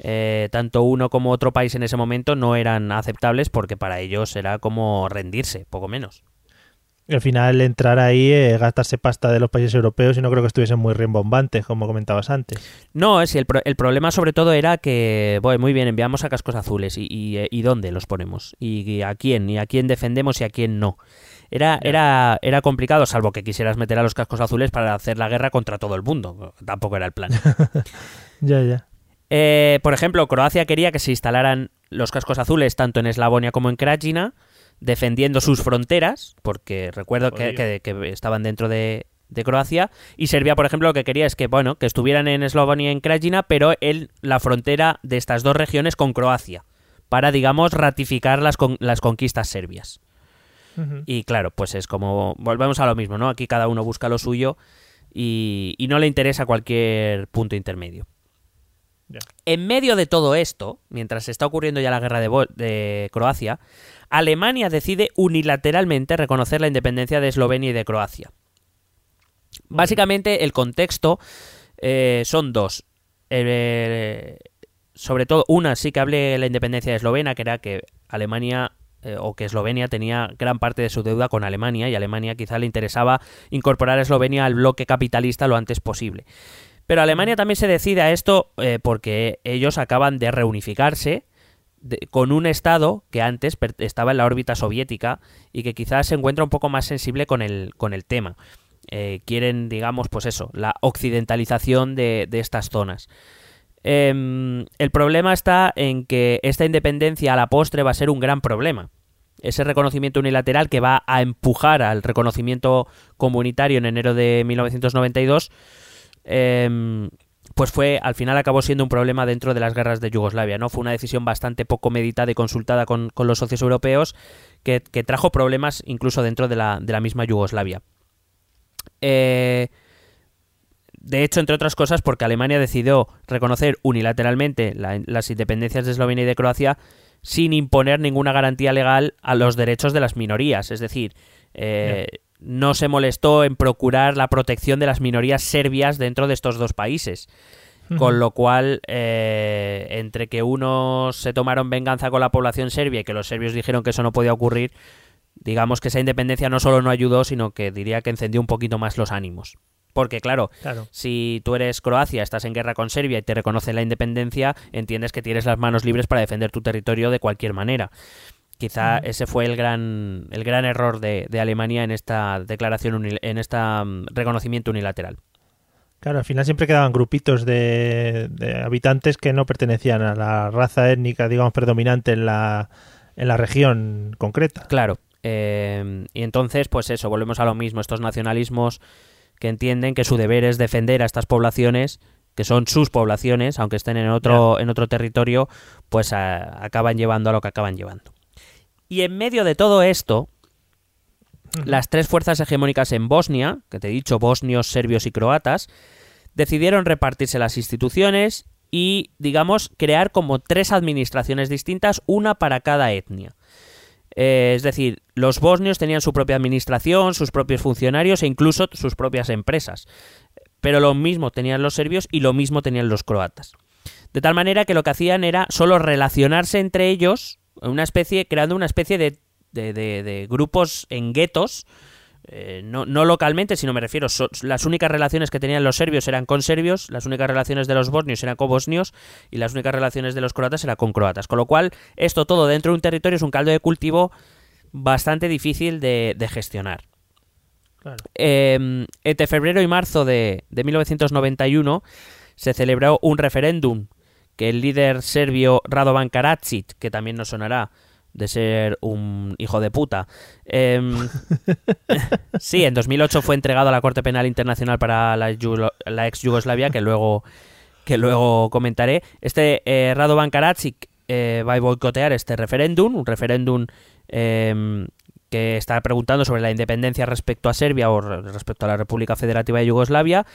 eh, tanto uno como otro país en ese momento no eran aceptables porque para ellos era como rendirse, poco menos. Al final entrar ahí, gastarse pasta de los países europeos y no creo que estuviesen muy rimbombantes, como comentabas antes. No, es el, pro- el problema sobre todo era que, bueno, muy bien, enviamos a cascos azules y, y, eh, ¿y dónde los ponemos y, y a quién, y a quién defendemos y a quién no. Era, era, era complicado, salvo que quisieras meter a los cascos azules para hacer la guerra contra todo el mundo. Tampoco era el plan. Ya, ya. Eh, por ejemplo, Croacia quería que se instalaran los cascos azules tanto en Eslavonia como en Krajina, defendiendo sus fronteras, porque recuerdo que, que- que estaban dentro de, de Croacia, y Serbia, por ejemplo, lo que quería es que, bueno, que estuvieran en Eslavonia y en Krajina, pero en la frontera de estas dos regiones con Croacia, para, digamos, ratificar las, con- las conquistas serbias. Y claro, pues es como, volvemos a lo mismo, ¿no? Aquí cada uno busca lo suyo y, y no le interesa cualquier punto intermedio. En medio de todo esto, mientras está ocurriendo ya la guerra de Croacia, Alemania decide unilateralmente reconocer la independencia de Eslovenia y de Croacia. Básicamente el contexto eh, son dos. Eh, sobre todo, una sí que hablé de la independencia de Eslovenia, que era que Alemania eh, o que Eslovenia tenía gran parte de su deuda con Alemania y Alemania quizá le interesaba incorporar a Eslovenia al bloque capitalista lo antes posible. Pero Alemania también se decide a esto porque ellos acaban de reunificarse con un Estado que antes estaba en la órbita soviética y que quizás se encuentra un poco más sensible con el, con el tema. Eh, quieren, digamos, pues eso, la occidentalización de, de estas zonas. Em, el problema está en que esta independencia a la postre va a ser un gran problema. Ese reconocimiento unilateral que va a empujar al reconocimiento comunitario en enero de 1992, em, pues fue, al final acabó siendo un problema dentro de las guerras de Yugoslavia, ¿no? Fue una decisión bastante poco meditada y consultada con, con los socios europeos que, que trajo problemas incluso dentro de la, de la misma Yugoslavia. Eh, de hecho, entre otras cosas, porque Alemania decidió reconocer unilateralmente la- las independencias de Eslovenia y de Croacia sin imponer ninguna garantía legal a los derechos de las minorías. Es decir, eh, no se molestó en procurar la protección de las minorías serbias dentro de estos dos países. Con lo cual, eh, entre que unos se tomaron venganza con la población serbia y que los serbios dijeron que eso no podía ocurrir, digamos que esa independencia no solo no ayudó, sino que diría que encendió un poquito más los ánimos. Porque claro, Claro. si tú eres Croacia, estás en guerra con Serbia y te reconoce la independencia, entiendes que tienes las manos libres para defender tu territorio de cualquier manera. Quizá ese fue el gran, el gran error de, de Alemania en esta declaración, unil- en este reconocimiento unilateral. Claro, al final siempre quedaban grupitos de, de habitantes que no pertenecían a la raza étnica, digamos, predominante en la, en la región concreta. Claro. eh, y entonces, pues eso, volvemos a lo mismo, estos nacionalismos que entienden que su deber es defender a estas poblaciones, que son sus poblaciones, aunque estén en otro, en otro territorio, pues a- acaban llevando a lo que acaban llevando. Y en medio de todo esto, las tres fuerzas hegemónicas en Bosnia, que te he dicho, bosnios, serbios y croatas, decidieron repartirse las instituciones y, digamos, crear como tres administraciones distintas, una para cada etnia. Eh, es decir, los bosnios tenían su propia administración, sus propios funcionarios e incluso sus propias empresas. Pero lo mismo tenían los serbios y lo mismo tenían los croatas. De tal manera que lo que hacían era solo relacionarse entre ellos, una especie, creando una especie de, de- de- de grupos en guetos, eh, no, no localmente, sino me refiero, so- las únicas relaciones que tenían los serbios eran con serbios, las únicas relaciones de los bosnios eran con bosnios y las únicas relaciones de los croatas eran con croatas. Con lo cual, esto todo dentro de un territorio es un caldo de cultivo bastante difícil de, de gestionar. Claro. Eh, entre febrero y marzo de, de 1991 se celebró un referéndum que el líder serbio Radovan Karadzic, que también nos sonará de ser un hijo de puta, em, sí, en 2008 fue entregado a la Corte Penal Internacional para la, la ex Yugoslavia, que luego, que luego comentaré. Este eh, Radovan Karadzic eh, va a boicotear este referéndum, un referéndum em, que está preguntando sobre la independencia respecto a Serbia o re- respecto a la República Federativa de Yugoslavia.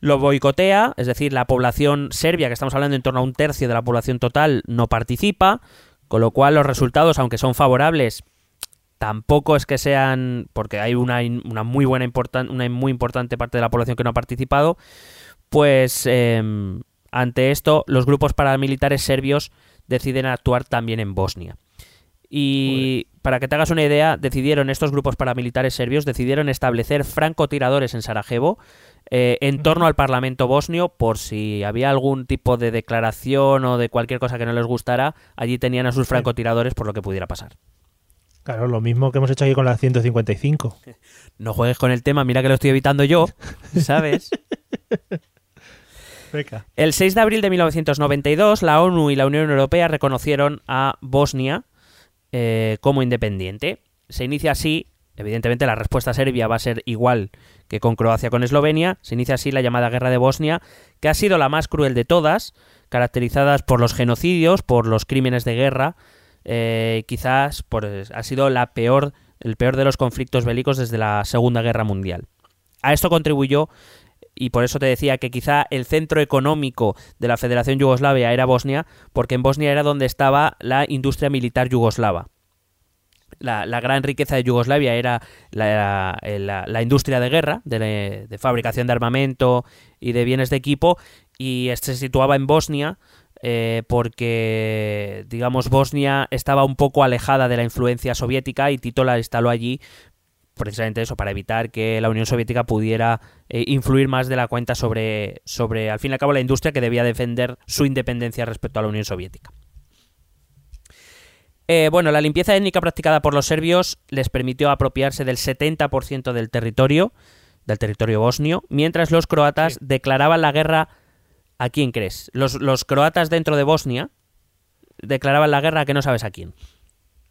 Lo boicotea, es decir, la población serbia, que estamos hablando en torno a un tercio de la población total, no participa, con lo cual los resultados, aunque son favorables, tampoco es que sean, porque hay una, una muy buena importan- una muy importante parte de la población que no ha participado, pues em, Ante esto, los grupos paramilitares serbios deciden actuar también en Bosnia. Y para que te hagas una idea, decidieron estos grupos paramilitares serbios decidieron establecer francotiradores en Sarajevo eh, en torno al Parlamento bosnio por si había algún tipo de declaración o de cualquier cosa que no les gustara, allí tenían a sus francotiradores por lo que pudiera pasar. Claro, lo mismo que hemos hecho aquí con la 155. No juegues con el tema, mira que lo estoy evitando yo, ¿sabes? Venga. El 6 de abril de 1992, la ONU y la Unión Europea reconocieron a Bosnia eh, como independiente. Se inicia así, evidentemente la respuesta serbia va a ser igual que con Croacia con Eslovenia, se inicia así la llamada Guerra de Bosnia, que ha sido la más cruel de todas, caracterizadas por los genocidios, por los crímenes de guerra, eh, quizás por, ha sido la peor, el peor de los conflictos bélicos desde la Segunda Guerra Mundial. A esto contribuyó y por eso te decía que quizá el centro económico de la Federación Yugoslavia era Bosnia, porque en Bosnia era donde estaba la industria militar yugoslava. La, la gran riqueza de Yugoslavia era la, la industria de guerra, de, de fabricación de armamento y de bienes de equipo, y se situaba en Bosnia eh, porque, digamos, Bosnia estaba un poco alejada de la influencia soviética y Tito la instaló allí precisamente eso, para evitar que la Unión Soviética pudiera eh, influir más de la cuenta sobre, sobre, al fin y al cabo, la industria que debía defender su independencia respecto a la Unión Soviética. Eh, bueno, la limpieza étnica practicada por los serbios les permitió apropiarse del 70% del territorio, del territorio bosnio, mientras los croatas declaraban la guerra a quién crees. Los, los croatas dentro de Bosnia declaraban la guerra a que no sabes a quién.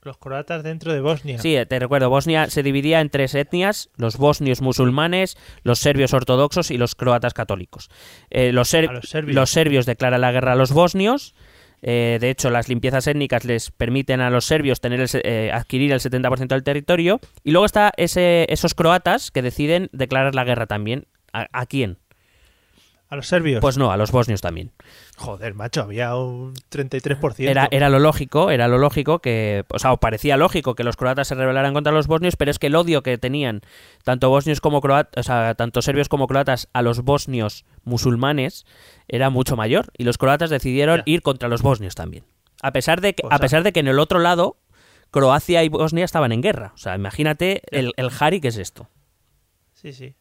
Los croatas dentro de Bosnia. Sí, eh, te recuerdo, Bosnia se dividía en tres etnias, los bosnios musulmanes, los serbios ortodoxos y los croatas católicos. Eh, los, ser- los serbios. los serbios declaran la guerra a los bosnios, eh, de hecho las limpiezas étnicas les permiten a los serbios tener el eh, adquirir el 70% del territorio, y luego está ese, esos croatas que deciden declarar la guerra también. ¿A, a quién? A los serbios. Pues no, a los bosnios también. Joder, macho, había un 33%. Era, era lo lógico, era lo lógico que, o sea, o parecía lógico que los croatas se rebelaran contra los bosnios, pero es que el odio que tenían tanto bosnios como croatas, o sea, tanto serbios como croatas a los bosnios musulmanes era mucho mayor y los croatas decidieron Ya. ir contra los bosnios también. A pesar de que, O a pesar de que en el otro lado Croacia y Bosnia estaban en guerra. O sea, imagínate el, el jari que es esto. Sí, sí.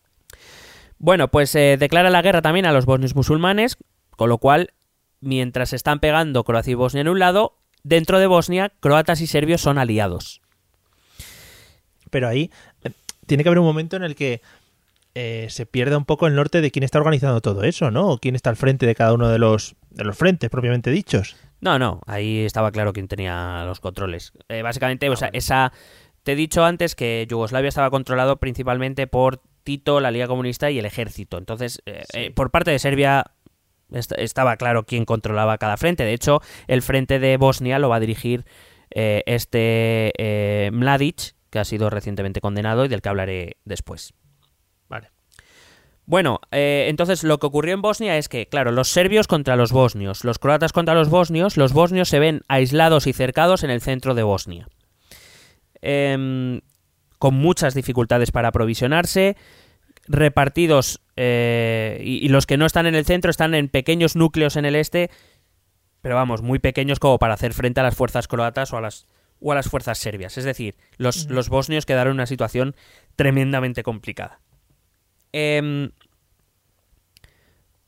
Bueno, pues eh, declara la guerra también a los bosnios musulmanes, con lo cual, mientras están pegando Croacia y Bosnia en un lado, dentro de Bosnia, croatas y serbios son aliados. Pero ahí eh, tiene que haber un momento en el que eh, se pierda un poco el norte de quién está organizando todo eso, ¿no? O quién está al frente de cada uno de los, de los frentes propiamente dichos. No, no, ahí estaba claro quién tenía los controles. Eh, básicamente, o sea, esa... Te he dicho antes que Yugoslavia estaba controlado principalmente por Tito, la Liga Comunista y el ejército. Entonces, eh, eh, por parte de Serbia est- estaba claro quién controlaba cada frente. De hecho, el frente de Bosnia lo va a dirigir eh, este Mladic, que ha sido recientemente condenado y del que hablaré después. Vale. Bueno, eh, entonces lo que ocurrió en Bosnia es que, claro, los serbios contra los bosnios, los croatas contra los bosnios, los bosnios se ven aislados y cercados en el centro de Bosnia. Em, con muchas dificultades para aprovisionarse, repartidos, eh, y, y los que no están en el centro están en pequeños núcleos en el este, pero vamos, muy pequeños como para hacer frente a las fuerzas croatas o a las, o a las fuerzas serbias. Es decir, los, los bosnios quedaron en una situación tremendamente complicada. Em,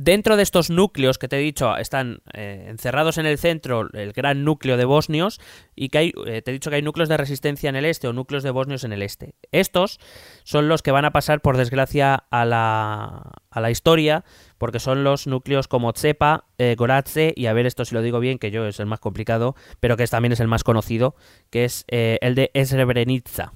dentro de estos núcleos que te he dicho están eh, encerrados en el centro el gran núcleo de bosnios y que hay, eh, te he dicho que hay núcleos de resistencia en el este o núcleos de bosnios en el este. Estos son los que van a pasar por desgracia a la, a la historia porque son los núcleos como Tsepa, eh, Goratze y a ver esto si lo digo bien que yo es el más complicado pero que es- también es el más conocido que es eh, el de Srebrenica.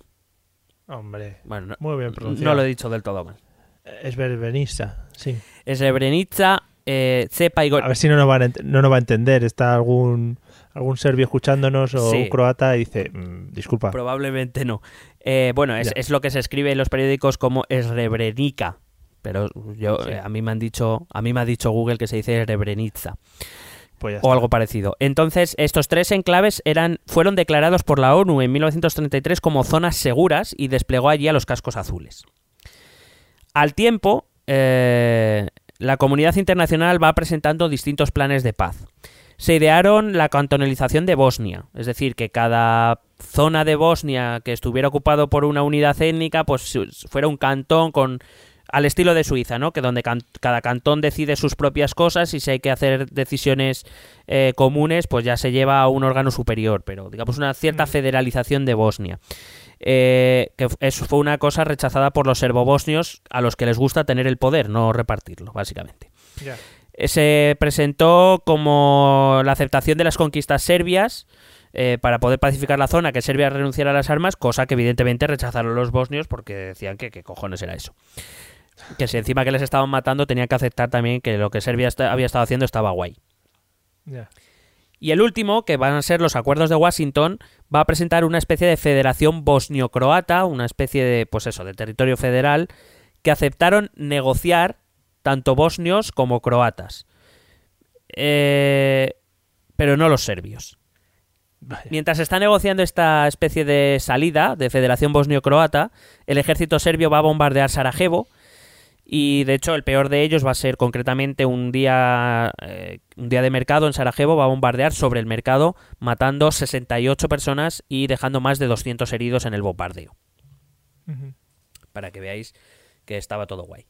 Hombre, Bueno, no, muy bien pronunciado. no lo he dicho del todo mal. Es verbenista, sí. Srebrenica, eh, Tsepa y A ver si no nos, van a ent- no nos va a entender. Está algún, algún serbio escuchándonos o Sí. un croata y dice, "Mm, disculpa. Probablemente no. Eh, bueno, es, es lo que se escribe en los periódicos como Srebrenica. Pero yo, Sí. eh, a mí me han dicho, a mí me ha dicho Google que se dice Srebrenica Pues o algo parecido. Entonces, estos tres enclaves eran, fueron declarados por la ONU en 1933 como zonas seguras y desplegó allí a los cascos azules. Al tiempo, eh, la comunidad internacional va presentando distintos planes de paz. Se idearon la cantonalización de Bosnia, es decir, que cada zona de Bosnia que estuviera ocupado por una unidad étnica, pues fuera un cantón con al estilo de Suiza, ¿no? Que donde can- cada cantón decide sus propias cosas y si hay que hacer decisiones eh, comunes, pues ya se lleva a un órgano superior, pero digamos una cierta federalización de Bosnia. Eh, que eso fue una cosa rechazada por los serbobosnios a los que les gusta tener el poder, no repartirlo, básicamente. Eh, Se presentó como la aceptación de las conquistas serbias eh, para poder pacificar la zona, que Serbia renunciara a las armas, cosa que evidentemente rechazaron los bosnios porque decían que qué cojones era eso. Que si encima que les estaban matando tenían que aceptar también que lo que Serbia había estado haciendo estaba guay. Y el último, que van a ser los acuerdos de Washington, va a presentar una especie de federación bosnio-croata, una especie de, pues eso, de territorio federal, que aceptaron negociar tanto bosnios como croatas. Eh, pero no los serbios. Mientras se está negociando esta especie de salida de Federación Bosnio-Croata, el ejército serbio va a bombardear Sarajevo y de hecho el peor de ellos va a ser concretamente un día eh, un día de mercado en Sarajevo va a bombardear sobre el mercado matando 68 personas y dejando más de 200 heridos en el bombardeo. Para que veáis que estaba todo guay.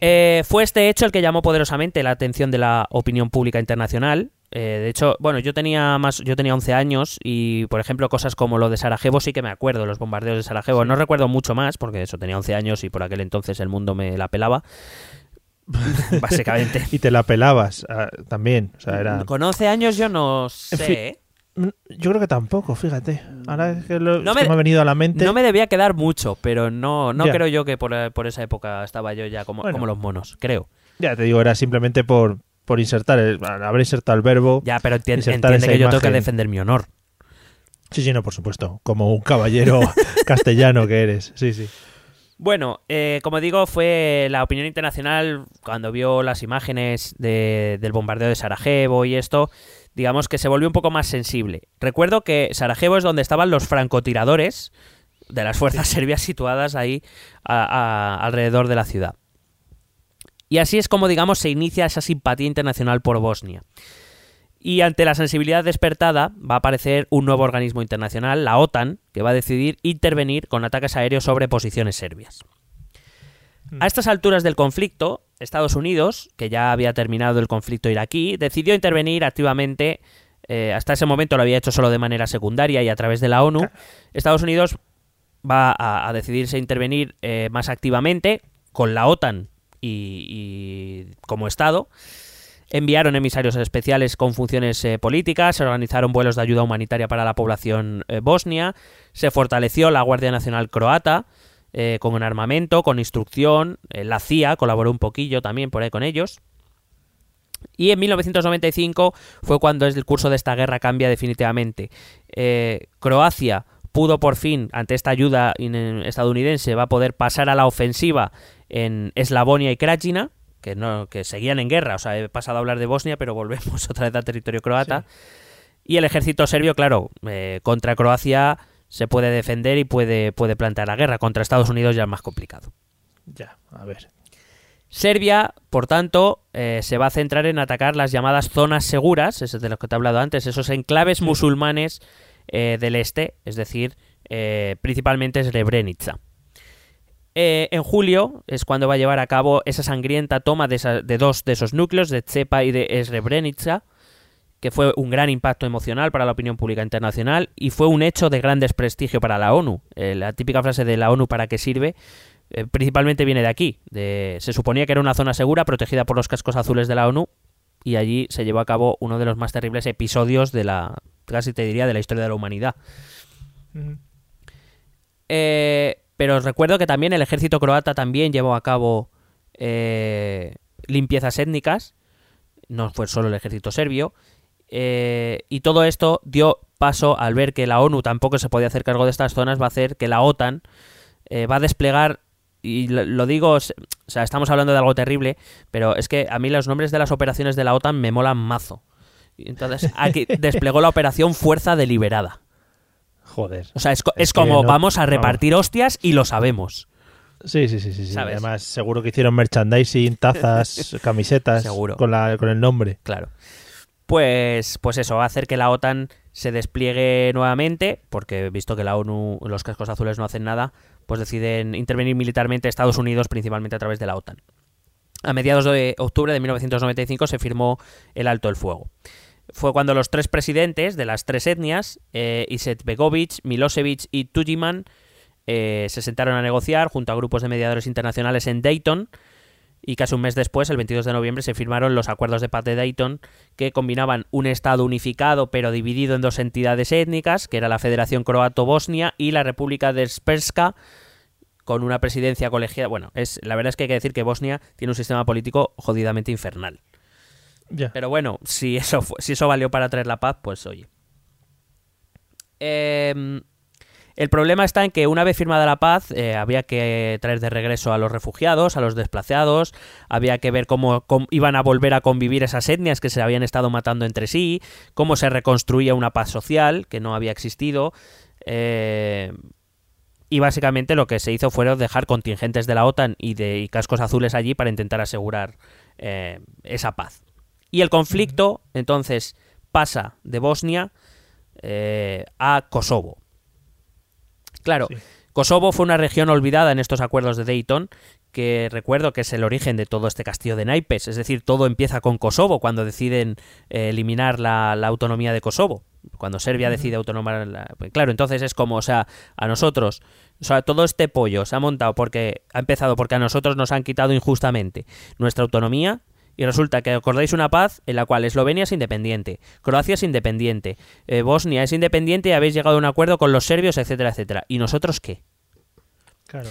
Eh, fue este hecho el que llamó poderosamente la atención de la opinión pública internacional. Eh, de hecho, bueno, yo tenía más, yo tenía 11 años y, por ejemplo, cosas como lo de Sarajevo sí que me acuerdo, los bombardeos de Sarajevo. No recuerdo mucho más, porque eso tenía 11 años y por aquel entonces el mundo me la pelaba. Básicamente. Y te la pelabas ah, también. O sea, era... Con 11 años yo no sé. fin, ¿eh? Mm, Yo creo que tampoco, fíjate. Ahora que lo, No es me- que me ha venido a la mente. No me debía quedar mucho, pero no, no Ya. creo yo que por, por esa época estaba yo ya como, Bueno. como los monos, creo. Ya te digo, era simplemente por, por insertar, el, haber insertado el verbo. Ya, pero enti- entiende que yo tengo que defender mi honor. Sí, sí, no, por supuesto. Como un caballero castellano que eres. Sí, sí. Bueno, eh, como digo, fue la opinión internacional cuando vio las imágenes de- del bombardeo de Sarajevo y esto, digamos que se volvió un poco más sensible. Recuerdo que Sarajevo es donde estaban los francotiradores de las fuerzas serbias situadas ahí a- a- alrededor de la ciudad. Y así es como, digamos, se inicia esa simpatía internacional por Bosnia. Y ante la sensibilidad despertada va a aparecer un nuevo organismo internacional, la OTAN, que va a decidir intervenir con ataques aéreos sobre posiciones serbias. A estas alturas del conflicto, Estados Unidos, que ya había terminado el conflicto iraquí, decidió intervenir activamente. eh, hasta ese momento lo había hecho solo de manera secundaria y a través de la ONU. Estados Unidos va a, a decidirse intervenir eh, más activamente con la OTAN y, y como Estado. Enviaron emisarios especiales con funciones eh, políticas, se organizaron vuelos de ayuda humanitaria para la población eh, bosnia, se fortaleció la Guardia Nacional Croata eh, con armamento, con instrucción, la CIA colaboró un poquillo también por ahí con ellos. Y en 1995 fue cuando el curso de esta guerra cambia definitivamente. Croacia pudo por fin, ante esta ayuda estadounidense, va a poder pasar a la ofensiva en Eslavonia y Krajina, que, no, que seguían en guerra. O sea, he pasado a hablar de Bosnia, pero volvemos otra vez al territorio croata. Y el ejército serbio, claro, eh, contra Croacia se puede defender y puede, puede plantear la guerra. Contra Estados Unidos ya es más complicado. Ya, a ver. Serbia, por tanto, eh, se va a centrar en atacar las llamadas zonas seguras, es de lo que te he hablado antes, esos enclaves musulmanes eh, del este, es decir, principalmente Srebrenica. Eh, en julio es cuando va a llevar a cabo esa sangrienta toma de, esa- de dos de esos núcleos, de Tsepa y de Srebrenica, que fue un gran impacto emocional para la opinión pública internacional y fue un hecho de gran desprestigio para la ONU. Eh, la típica frase de la ONU para qué sirve eh, principalmente viene de aquí. De, se suponía que era una zona segura protegida por los cascos azules de la ONU y allí se llevó a cabo uno de los más terribles episodios de la, casi te diría, de la historia de la humanidad. Eh, pero os recuerdo que también el ejército croata también llevó a cabo eh, limpiezas étnicas, no fue solo el ejército serbio, eh, y todo esto dio paso al ver que la ONU tampoco se podía hacer cargo de estas zonas, va a hacer que la OTAN eh, va a desplegar, y lo, digo, o sea, estamos hablando de algo terrible, pero es que a mí los nombres de las operaciones de la OTAN me molan mazo. Entonces, aquí desplegó la operación Fuerza Deliberada. Joder. O sea, es, Es como no- vamos a repartir hostias y lo sabemos. Sí, sí, sí, sí. sí. ¿Sabes? Además, seguro que hicieron merchandising, tazas, camisetas Seguro. Con, la, con el nombre. Claro. Pues, pues eso, va a hacer que la OTAN se despliegue nuevamente, porque visto que la ONU, los cascos azules no hacen nada, pues deciden intervenir militarmente Estados Unidos, principalmente a través de la OTAN. A mediados de octubre de 1995 se firmó el alto el fuego. Fue cuando los tres presidentes de las tres etnias, eh, Izetbegovic, Milosevic y Tujiman, eh, se sentaron a negociar junto a grupos de mediadores internacionales en Dayton, y casi un mes después, el 22 de noviembre, se firmaron los acuerdos de paz de Dayton que combinaban un Estado unificado pero dividido en dos entidades étnicas, que era la Federación Croato-Bosnia y la República de Sperska, con una presidencia colegiada. Bueno, es, la verdad es que hay que decir que Bosnia tiene un sistema político jodidamente infernal. Pero bueno, si eso, fu- si eso valió para traer la paz, pues oye. Em, el problema está en que una vez firmada la paz, eh, había que traer de regreso a los refugiados, a los desplazados, había que ver cómo, iban a volver a convivir esas etnias que se habían estado matando entre sí, cómo se reconstruía una paz social que no había existido. eh, y básicamente lo que se hizo fue dejar contingentes de la OTAN y de cascos azules allí para intentar asegurar eh, esa paz. Y el conflicto, entonces, pasa de Bosnia eh, a Kosovo. Claro, Sí. Kosovo fue una región olvidada en estos acuerdos de Dayton, que recuerdo que es el origen de todo este castillo de naipes. Es decir, todo empieza con Kosovo cuando deciden eh, eliminar la, la autonomía de Kosovo. Cuando Serbia decide autonomar la... pues Claro, entonces es como, o sea, a nosotros, o sea, todo este pollo se ha montado porque ha empezado porque a nosotros nos han quitado injustamente nuestra autonomía y resulta que acordáis una paz en la cual Eslovenia es independiente, Croacia es independiente, eh, Bosnia es independiente y habéis llegado a un acuerdo con los serbios, etcétera, etcétera. ¿Y nosotros qué? Claro.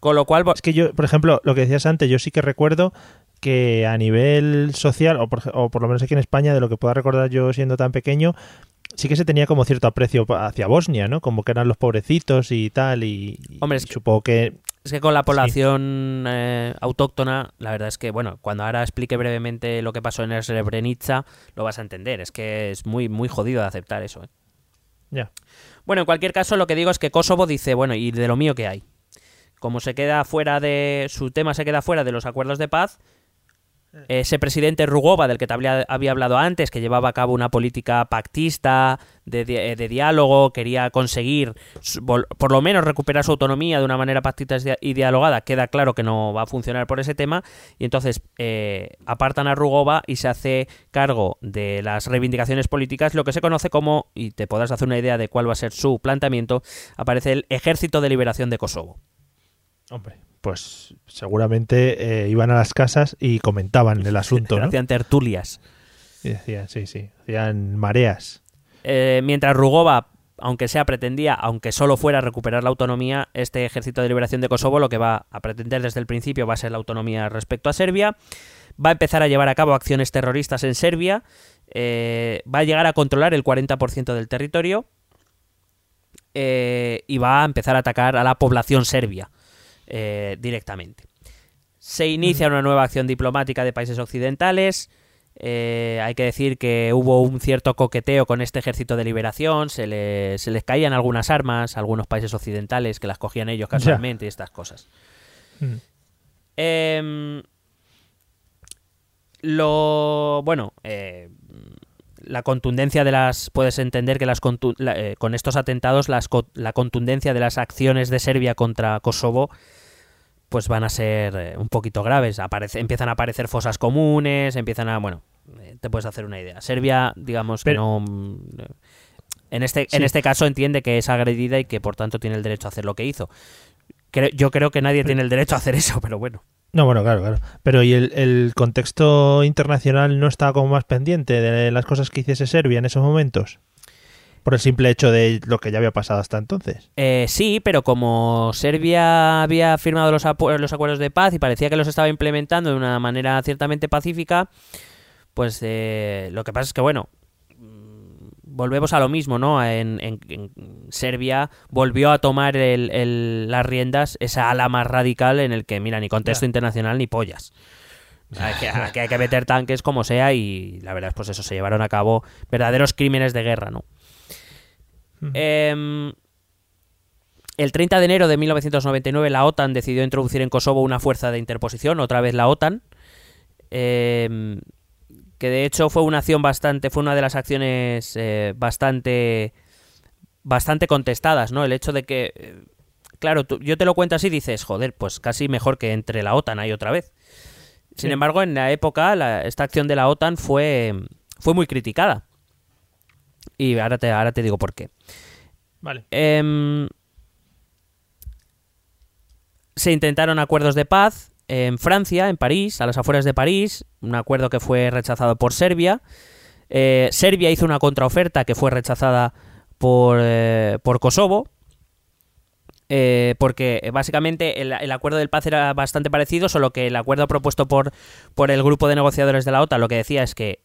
Con lo cual, Es que yo, por ejemplo, lo que decías antes, yo sí que recuerdo que a nivel social, o por, o por lo menos aquí en España, de lo que pueda recordar yo siendo tan pequeño, sí que se tenía como cierto aprecio hacia Bosnia, ¿no? Como que eran los pobrecitos y tal, y, y Hombre, que- supongo que... es que con la población eh, autóctona, la verdad es que, bueno, cuando ahora explique brevemente lo que pasó en Srebrenica, lo vas a entender. Es que es muy, muy jodido de aceptar eso. ¿eh? Ya. Bueno, en cualquier caso, lo que digo es que Kosovo dice, bueno, ¿y de lo mío qué hay? Como se queda fuera de. Su tema se queda fuera de los acuerdos de paz. Ese presidente Rugova, del que te había, hablado antes, que llevaba a cabo una política pactista, de, eh, de diálogo, quería conseguir, por lo menos, recuperar su autonomía de una manera pactista y dialogada, queda claro que no va a funcionar por ese tema, y entonces eh, apartan a Rugova y se hace cargo de las reivindicaciones políticas, lo que se conoce como, y te podrás hacer una idea de cuál va a ser su planteamiento, aparece el Ejército de Liberación de Kosovo. Hombre, pues seguramente eh, iban a las casas y comentaban el asunto, ¿no? Hacían tertulias. Y decían, sí, sí, hacían mareas. Eh, mientras Rugova, aunque sea pretendía, aunque solo fuera a recuperar la autonomía, este ejército de liberación de Kosovo lo que va a pretender desde el principio va a ser la autonomía respecto a Serbia. Va a empezar a llevar a cabo acciones terroristas en Serbia. eh, va a llegar a controlar el 40% del territorio. y va a empezar a atacar a la población serbia eh, directamente. Se inicia una nueva acción diplomática de países occidentales. Eh, hay que decir que hubo un cierto coqueteo con este ejército de liberación. Se, le- se les caían algunas armas a algunos países occidentales que las cogían ellos casualmente y estas cosas. Mm. Em, lo bueno, eh, la contundencia de las puedes entender que las la- con estos atentados las la contundencia de las acciones de Serbia contra Kosovo pues van a ser eh, un poquito graves. Aparece, empiezan a aparecer fosas comunes, empiezan a bueno, eh, te puedes hacer una idea. Serbia, digamos que Pero- no mm, en este Sí. en este caso entiende que es agredida y que por tanto tiene el derecho a hacer lo que hizo. Creo- yo creo que nadie tiene el derecho a hacer eso, pero bueno. No, bueno, claro, claro. Pero ¿y el, el contexto internacional no estaba como más pendiente de las cosas que hiciese Serbia en esos momentos? Por el simple hecho de lo que ya había pasado hasta entonces. Eh, sí, pero como Serbia había firmado los, los acuerdos de paz y parecía que los estaba implementando de una manera ciertamente pacífica, pues eh, lo que pasa es que, bueno, mm, volvemos a lo mismo, ¿no? En, en- en Serbia volvió a tomar el- el- las riendas esa ala más radical en el que, mira, ni contexto internacional ni pollas. Hay que, hay que meter tanques como sea y la verdad es pues eso, se llevaron a cabo verdaderos crímenes de guerra, ¿no? Em, El 30 de enero de 1999 la OTAN decidió introducir en Kosovo una fuerza de interposición, otra vez la OTAN, eh, que de hecho fue una acción bastante, fue una de las acciones eh, bastante, bastante contestadas, ¿no? El hecho de que, eh, claro, tú- yo te lo cuento así y dices, joder, pues casi mejor que entre la OTAN ahí otra vez. Sin Sí. embargo, en la época, la- esta acción de la OTAN fue, fue muy criticada. Y ahora te, ahora te digo por qué. Vale. Em, se intentaron acuerdos de paz en Francia, en París, a las afueras de París, un acuerdo que fue rechazado por Serbia. Eh, Serbia hizo una contraoferta que fue rechazada por, eh, por Kosovo. eh, porque básicamente el, el acuerdo del paz era bastante parecido, solo que el acuerdo propuesto por, por el grupo de negociadores de la OTAN lo que decía es que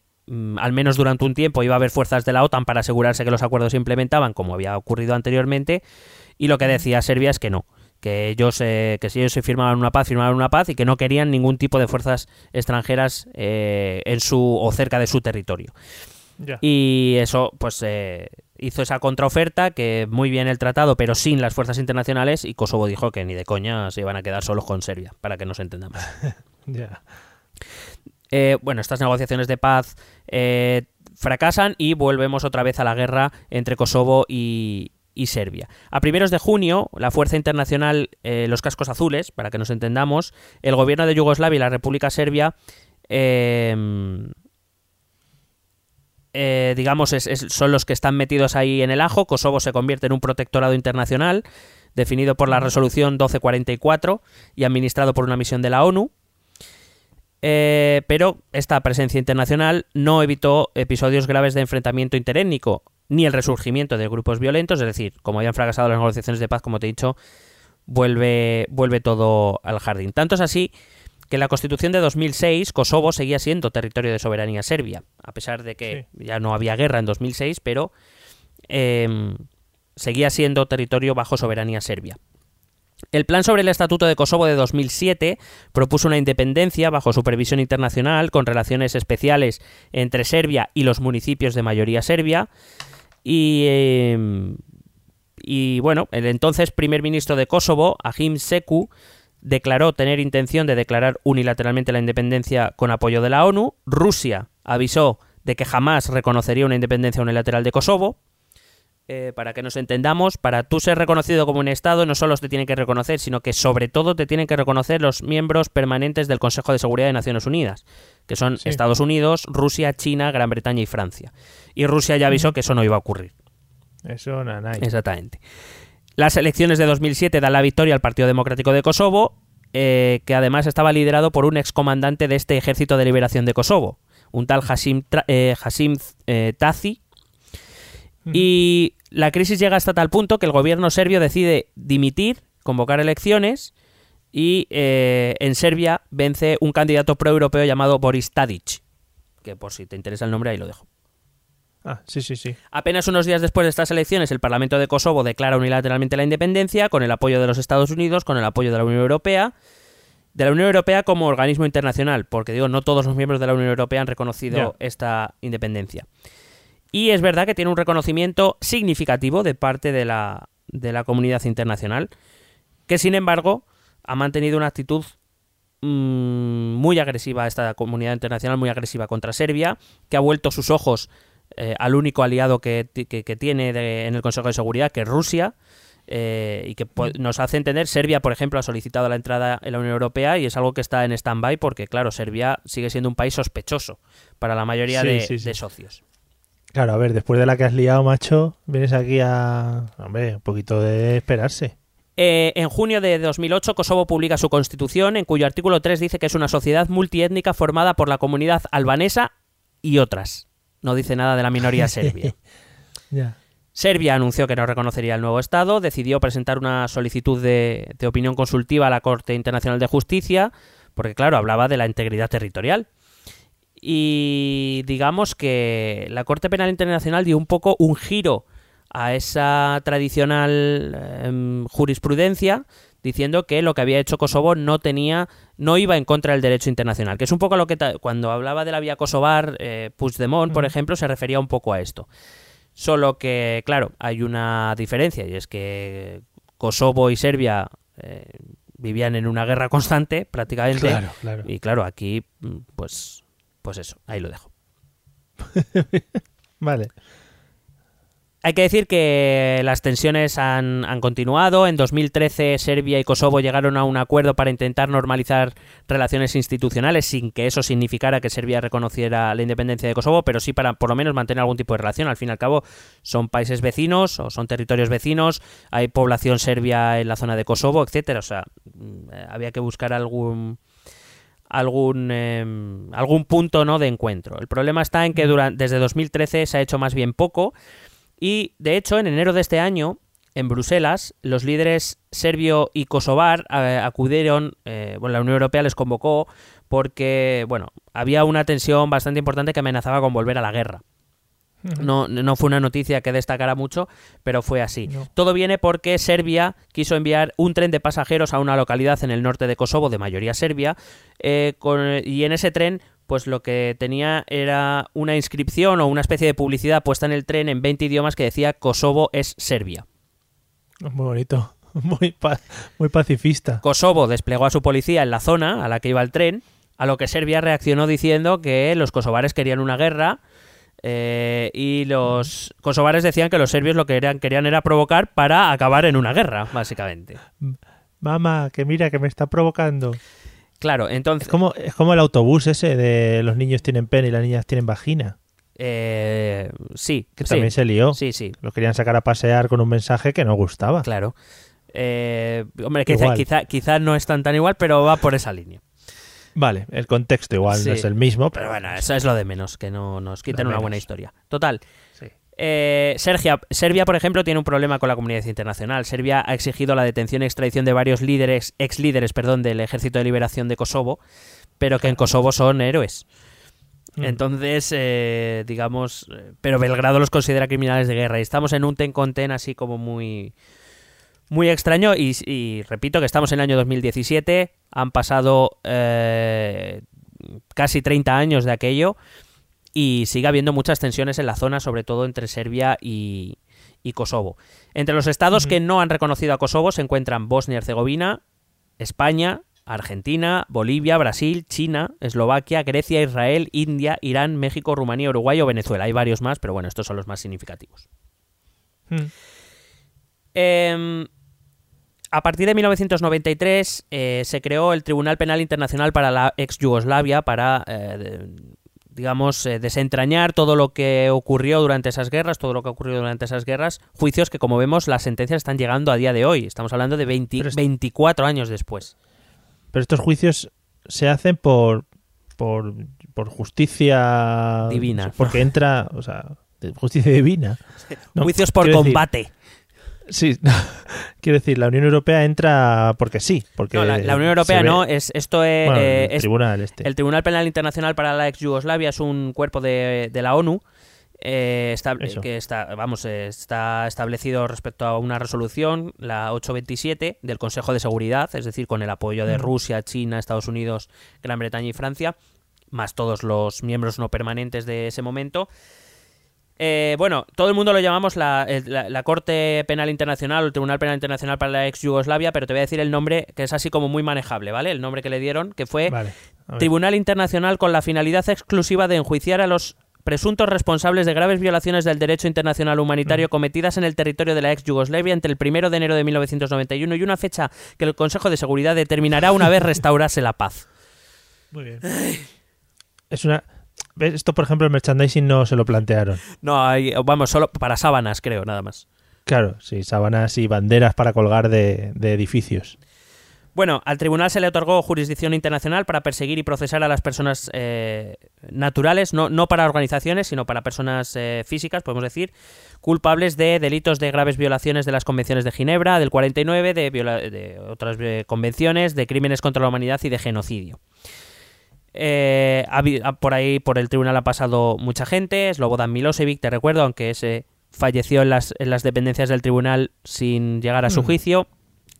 al menos durante un tiempo iba a haber fuerzas de la OTAN para asegurarse que los acuerdos se implementaban como había ocurrido anteriormente y lo que decía Serbia es que no que ellos eh, que si ellos se firmaban una paz firmaban una paz y que no querían ningún tipo de fuerzas extranjeras eh, en su o cerca de su territorio. Y eso pues eh, hizo esa contraoferta que muy bien el tratado pero sin las fuerzas internacionales y Kosovo dijo que ni de coña se iban a quedar solos con Serbia para que nos entendamos. Ya. Eh, bueno, estas negociaciones de paz eh, fracasan y volvemos otra vez a la guerra entre Kosovo y, Serbia. A primeros de junio, la Fuerza Internacional, eh, los cascos azules, para que nos entendamos, el gobierno de Yugoslavia y la República Serbia, eh, digamos, son los que están metidos ahí en el ajo. Kosovo se convierte en un protectorado internacional definido por la resolución 1244 y administrado por una misión de la ONU. Eh, pero esta presencia internacional no evitó episodios graves de enfrentamiento interétnico ni el resurgimiento de grupos violentos, es decir, como habían fracasado las negociaciones de paz, como te he dicho, vuelve, vuelve todo al jardín. Tanto es así que en la Constitución de 2006 Kosovo seguía siendo territorio de soberanía serbia, a pesar de que ya no había guerra en 2006, pero eh, seguía siendo territorio bajo soberanía serbia. El plan sobre el Estatuto de Kosovo de 2007 propuso una independencia bajo supervisión internacional con relaciones especiales entre Serbia y los municipios de mayoría serbia. Y, eh, bueno, el entonces primer ministro de Kosovo, Ahim Seku, declaró tener intención de declarar unilateralmente la independencia con apoyo de la ONU. Rusia avisó de que jamás reconocería una independencia unilateral de Kosovo. Eh, para que nos entendamos, para tú ser reconocido como un Estado no solo te tienen que reconocer, sino que sobre todo te tienen que reconocer los miembros permanentes del Consejo de Seguridad de Naciones Unidas, que son Sí. Estados Unidos, Rusia, China, Gran Bretaña y Francia. Y Rusia ya avisó que eso no iba a ocurrir. Eso, nanay. Exactamente. Las elecciones de 2007 dan la victoria al Partido Democrático de Kosovo, eh, que además estaba liderado por un excomandante de este Ejército de Liberación de Kosovo, un tal Hashim, Tra- eh, Hashim eh, Tazi. Y la crisis llega hasta tal punto que el gobierno serbio decide dimitir, convocar elecciones y eh, en Serbia vence un candidato pro-europeo llamado Boris Tadic, que por si te interesa el nombre ahí lo dejo. Ah, sí, sí, sí. Apenas unos días después de estas elecciones, el Parlamento de Kosovo declara unilateralmente la independencia, con el apoyo de los Estados Unidos, con el apoyo de la Unión Europea, de la Unión Europea como organismo internacional, porque digo, no todos los miembros de la Unión Europea han reconocido esta independencia. Y es verdad que tiene un reconocimiento significativo de parte de la, de la comunidad internacional, que sin embargo ha mantenido una actitud mm, muy agresiva, esta comunidad internacional muy agresiva contra Serbia, que ha vuelto sus ojos eh, al único aliado que, que- que tiene de- en el Consejo de Seguridad, que es Rusia, eh, y que po- nos hace entender, Serbia, por ejemplo, ha solicitado la entrada en la Unión Europea y es algo que está en stand-by porque, claro, Serbia sigue siendo un país sospechoso para la mayoría Sí, de, sí, sí. de socios. Claro, a ver, después de la que has liado, macho, vienes aquí a... Hombre, un poquito de esperarse. Eh, en junio de 2008, Kosovo publica su constitución, en cuyo artículo 3 dice que es una sociedad multiétnica formada por la comunidad albanesa y otras. No dice nada de la minoría serbia. Serbia anunció que no reconocería el nuevo Estado, decidió presentar una solicitud de, de opinión consultiva a la Corte Internacional de Justicia, porque claro, hablaba de la integridad territorial. Y digamos que la Corte Penal Internacional dio un poco un giro a esa tradicional em, jurisprudencia diciendo que lo que había hecho Kosovo no tenía no iba en contra del derecho internacional que es un poco lo que cuando hablaba de la vía kosovar eh, Puigdemont por ejemplo se refería un poco a esto Solo que, claro, hay una diferencia y es que Kosovo y Serbia eh, vivían en una guerra constante prácticamente. Claro, claro. Y claro, aquí, mm, pues, pues eso, ahí lo dejo. Vale. Hay que decir que las tensiones han, han continuado. En 2013 Serbia y Kosovo llegaron a un acuerdo para intentar normalizar relaciones institucionales sin que eso significara que Serbia reconociera la independencia de Kosovo, pero sí para por lo menos mantener algún tipo de relación. Al fin y al cabo son países vecinos o son territorios vecinos, hay población serbia en la zona de Kosovo, etcétera. O sea, mm, eh, había que buscar algún algún eh, algún punto no de encuentro. El problema está en que durante, desde 2013 se ha hecho más bien poco y de hecho en enero de este año en Bruselas los líderes serbio y kosovar eh, acudieron, eh, bueno la Unión Europea les convocó porque bueno había una tensión bastante importante que amenazaba con volver a la guerra. No, no fue una noticia que destacara mucho, pero fue así. No. Todo viene porque Serbia quiso enviar un tren de pasajeros a una localidad en el norte de Kosovo, de mayoría serbia, eh, con- y en ese tren, pues lo que tenía era una inscripción o una especie de publicidad puesta en el tren en 20 idiomas que decía Kosovo es Serbia. Muy bonito. Muy, pa- muy pacifista. Kosovo desplegó a su policía en la zona a la que iba el tren, a lo que Serbia reaccionó diciendo que los kosovares querían una guerra eh, y los kosovares decían que los serbios lo que querían, querían era provocar para acabar en una guerra, básicamente. Mamá, que mira, que me está provocando. Claro, Es entonces... como, es como el autobús ese de los niños tienen pene y las niñas tienen vagina. eh, sí, Que sí, también se lió. Sí, sí, Lo querían sacar a pasear con un mensaje que no gustaba. claro. Eh, hombre, quizá, quizá no es tan tan igual, pero va por esa línea. Vale, el contexto igual Sí. no es el mismo, pero, bueno, eso es lo de menos, que no nos quiten una buena historia. Total, Sí. Eh, Sergia- Serbia, por ejemplo, tiene un problema con la comunidad internacional. Serbia ha exigido la detención y extradición de varios líderes, ex líderes, perdón, del Ejército de Liberación de Kosovo, pero que en Kosovo son héroes. Mm. Entonces, eh, digamos, eh, pero Belgrado los considera criminales de guerra y estamos en un ten con ten así como muy, muy extraño y, y repito que estamos en el año 2017, han pasado eh, casi 30 años de aquello y sigue habiendo muchas tensiones en la zona, sobre todo entre Serbia y, y Kosovo. Entre los estados que no han reconocido a Kosovo se encuentran Bosnia y Herzegovina, España, Argentina, Bolivia, Brasil, China, Eslovaquia, Grecia, Israel, India, Irán, México, Rumanía, Uruguay o Venezuela. Hay varios más, pero bueno, estos son los más significativos. Eh, a partir de 1993 eh, se creó el Tribunal Penal Internacional para la ex Yugoslavia para, eh, digamos, eh, desentrañar todo lo que ocurrió durante esas guerras, todo lo que ocurrió durante esas guerras, juicios que, como vemos, las sentencias están llegando a día de hoy. Estamos hablando de 20 Pero es- 24 años después. Pero estos juicios se hacen por, por, por justicia Divina. Porque entra, o sea, justicia divina. No, juicios por quiero decir- combate. Sí, quiero decir, la Unión Europea entra porque sí. Porque No, la, la Unión Europea no, es, esto es, Bueno, eh, el es- tribunal este. El Tribunal Penal Internacional para la ex Yugoslavia es un cuerpo de, de la ONU eh, Eso. que está, vamos, eh, está establecido respecto a una resolución, la 827 del Consejo de Seguridad, es decir, con el apoyo de Mm. Rusia, China, Estados Unidos, Gran Bretaña y Francia, más todos los miembros no permanentes de ese momento. Eh, bueno, todo el mundo lo llamamos la, el- la- la Corte Penal Internacional o el Tribunal Penal Internacional para la ex Yugoslavia, pero te voy a decir el nombre que es así como muy manejable, ¿vale? El nombre que le dieron, que fue Vale. Tribunal Internacional con la finalidad exclusiva de enjuiciar a los presuntos responsables de graves violaciones del derecho internacional humanitario cometidas en el territorio de la ex Yugoslavia entre el 1 de enero de 1991 y una fecha que el Consejo de Seguridad determinará una vez restaurase la paz. Muy bien. Es una. Esto, por ejemplo, el merchandising no se lo plantearon. No, hay, vamos, solo para sábanas, creo, nada más. Claro, sí, sábanas y banderas para colgar de, de edificios. Bueno, al tribunal se le otorgó jurisdicción internacional para perseguir y procesar a las personas eh, naturales, no, no para organizaciones, sino para personas eh, físicas, podemos decir, culpables de delitos de graves violaciones de las convenciones de Ginebra, del 49, de, de otras eh, convenciones, de crímenes contra la humanidad y de genocidio. Eh, por ahí, por el tribunal ha pasado mucha gente. Slobodan Milosevic, te recuerdo, aunque ese falleció en las, en las dependencias del tribunal sin llegar a su Mm. juicio,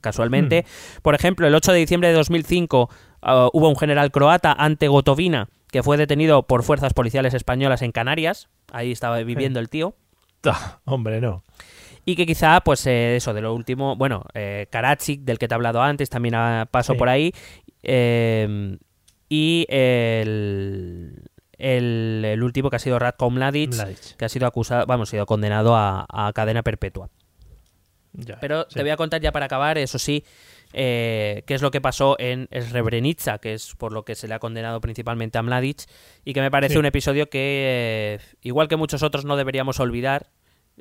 casualmente. Por ejemplo, el 8 de diciembre de 2005 ah, hubo un general croata ante Gotovina que fue detenido por fuerzas policiales españolas en Canarias. Ahí estaba viviendo el tío. Hombre, no. Y que quizá, pues eh, eso, de lo último, bueno, eh, Karadzic, del que te he hablado antes, también pasó Sí. por ahí. eh, y el, el, el último que ha sido Ratko Mladic, Mladic. que ha sido acusado, vamos, ha sido condenado a, a cadena perpetua. Ya, Pero sí. te voy a contar ya para acabar, eso sí, eh, qué es lo que pasó en Srebrenica, que es por lo que se le ha condenado principalmente a Mladic, y que me parece Sí. un episodio que, eh, igual que muchos otros, no deberíamos olvidar.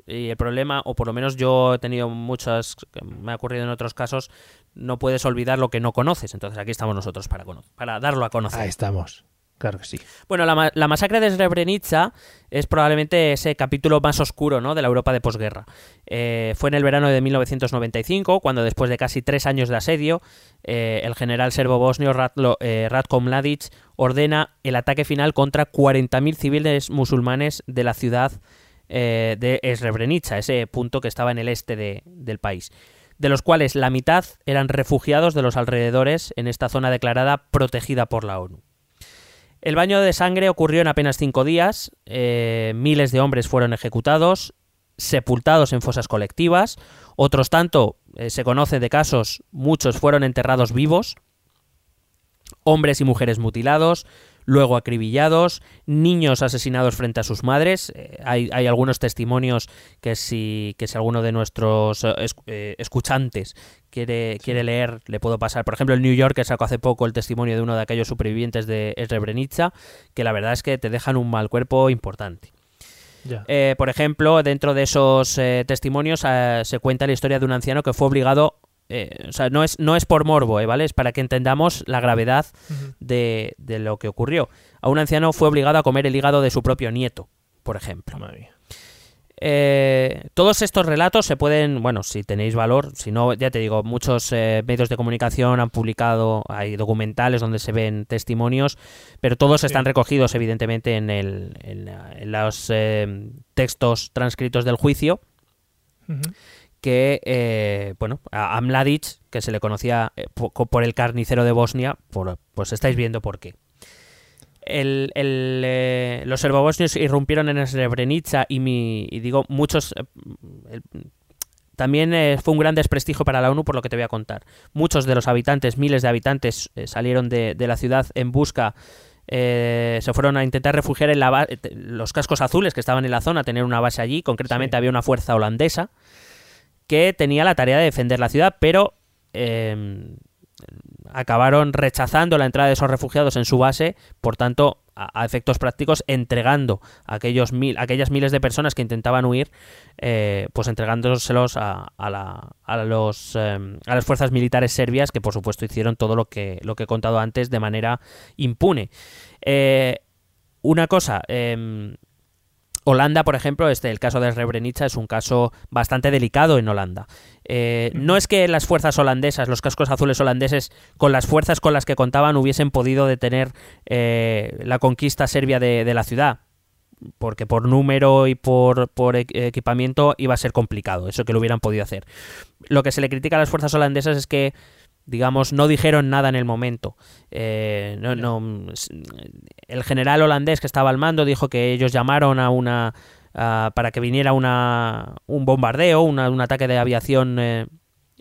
Y el problema, o por lo menos yo he tenido muchas, me ha ocurrido en otros casos, no puedes olvidar lo que no conoces. Entonces aquí estamos nosotros para, darlo a conocer. Ahí estamos. Claro que sí. Bueno, la, la masacre de Srebrenica es probablemente ese capítulo más oscuro ¿no? de la Europa de posguerra. Eh, fue en el verano de 1995, cuando después de casi tres años de asedio, eh, el general serbo-bosnio Ratlo- eh, Ratko Mladic ordena el ataque final contra 40.000 civiles musulmanes de la ciudad de Srebrenica, ese punto que estaba en el este de- del país, de los cuales la mitad eran refugiados de los alrededores en esta zona declarada protegida por la ONU. El baño de sangre ocurrió en apenas cinco días, eh, miles de hombres fueron ejecutados, sepultados en fosas colectivas, otros tanto, eh, se conoce de casos, muchos fueron enterrados vivos, hombres y mujeres mutilados, luego acribillados, niños asesinados frente a sus madres. Eh, hay, hay algunos testimonios que si, que si alguno de nuestros eh, eh, escuchantes quiere, quiere leer, le puedo pasar. Por ejemplo, el New York, que sacó hace poco el testimonio de uno de aquellos supervivientes de Srebrenica, que la verdad es que te dejan un mal cuerpo importante. Eh, por ejemplo, dentro de esos eh, testimonios eh, se cuenta la historia de un anciano que fue obligado, eh, o sea, no es, no es por morbo, eh, ¿vale? Es para que entendamos la gravedad de, de lo que ocurrió. A un anciano fue obligado a comer el hígado de su propio nieto, por ejemplo. Madre. Eh, todos estos relatos se pueden, bueno, si tenéis valor, si no, ya te digo, muchos eh, medios de comunicación han publicado, hay documentales donde se ven testimonios, pero todos están recogidos evidentemente en, el, en, los eh, textos transcritos del juicio. Que, eh, bueno, a a Mladic, que se le conocía eh, po- por el carnicero de Bosnia, por- pues estáis viendo por qué. El- el, eh, los serbobosnios irrumpieron en Srebrenica y, mi, y digo, muchos... eh, el- también eh, fue un gran desprestigio para la ONU por lo que te voy a contar. Muchos de los habitantes, miles de habitantes, salieron de, de la ciudad en busca se fueron a intentar refugiar en la los cascos azules que estaban en la zona, tener una base allí. Concretamente Sí. había una fuerza holandesa que tenía la tarea de defender la ciudad, pero eh, acabaron rechazando la entrada de esos refugiados en su base, por tanto, a, efectos prácticos, entregando a aquellos mil, aquellas miles de personas que intentaban huir, eh, pues entregándoselos a, la- los, eh, a las fuerzas militares serbias, que por supuesto hicieron todo lo que, lo que he contado antes de manera impune. Eh, una cosa, em, Holanda, por ejemplo, este, el caso de Srebrenica es un caso bastante delicado en Holanda. Eh, no es que las fuerzas holandesas, los cascos azules holandeses, con las fuerzas con las que contaban, hubiesen podido detener eh, la conquista serbia de, de la ciudad, porque por número y por, por e- equipamiento iba a ser complicado, eso que lo hubieran podido hacer. Lo que se le critica a las fuerzas holandesas es que digamos, no dijeron nada en el momento. Eh, no, no, el general holandés que estaba al mando dijo que ellos llamaron a una a- para que viniera una, un bombardeo, una- un ataque de aviación eh,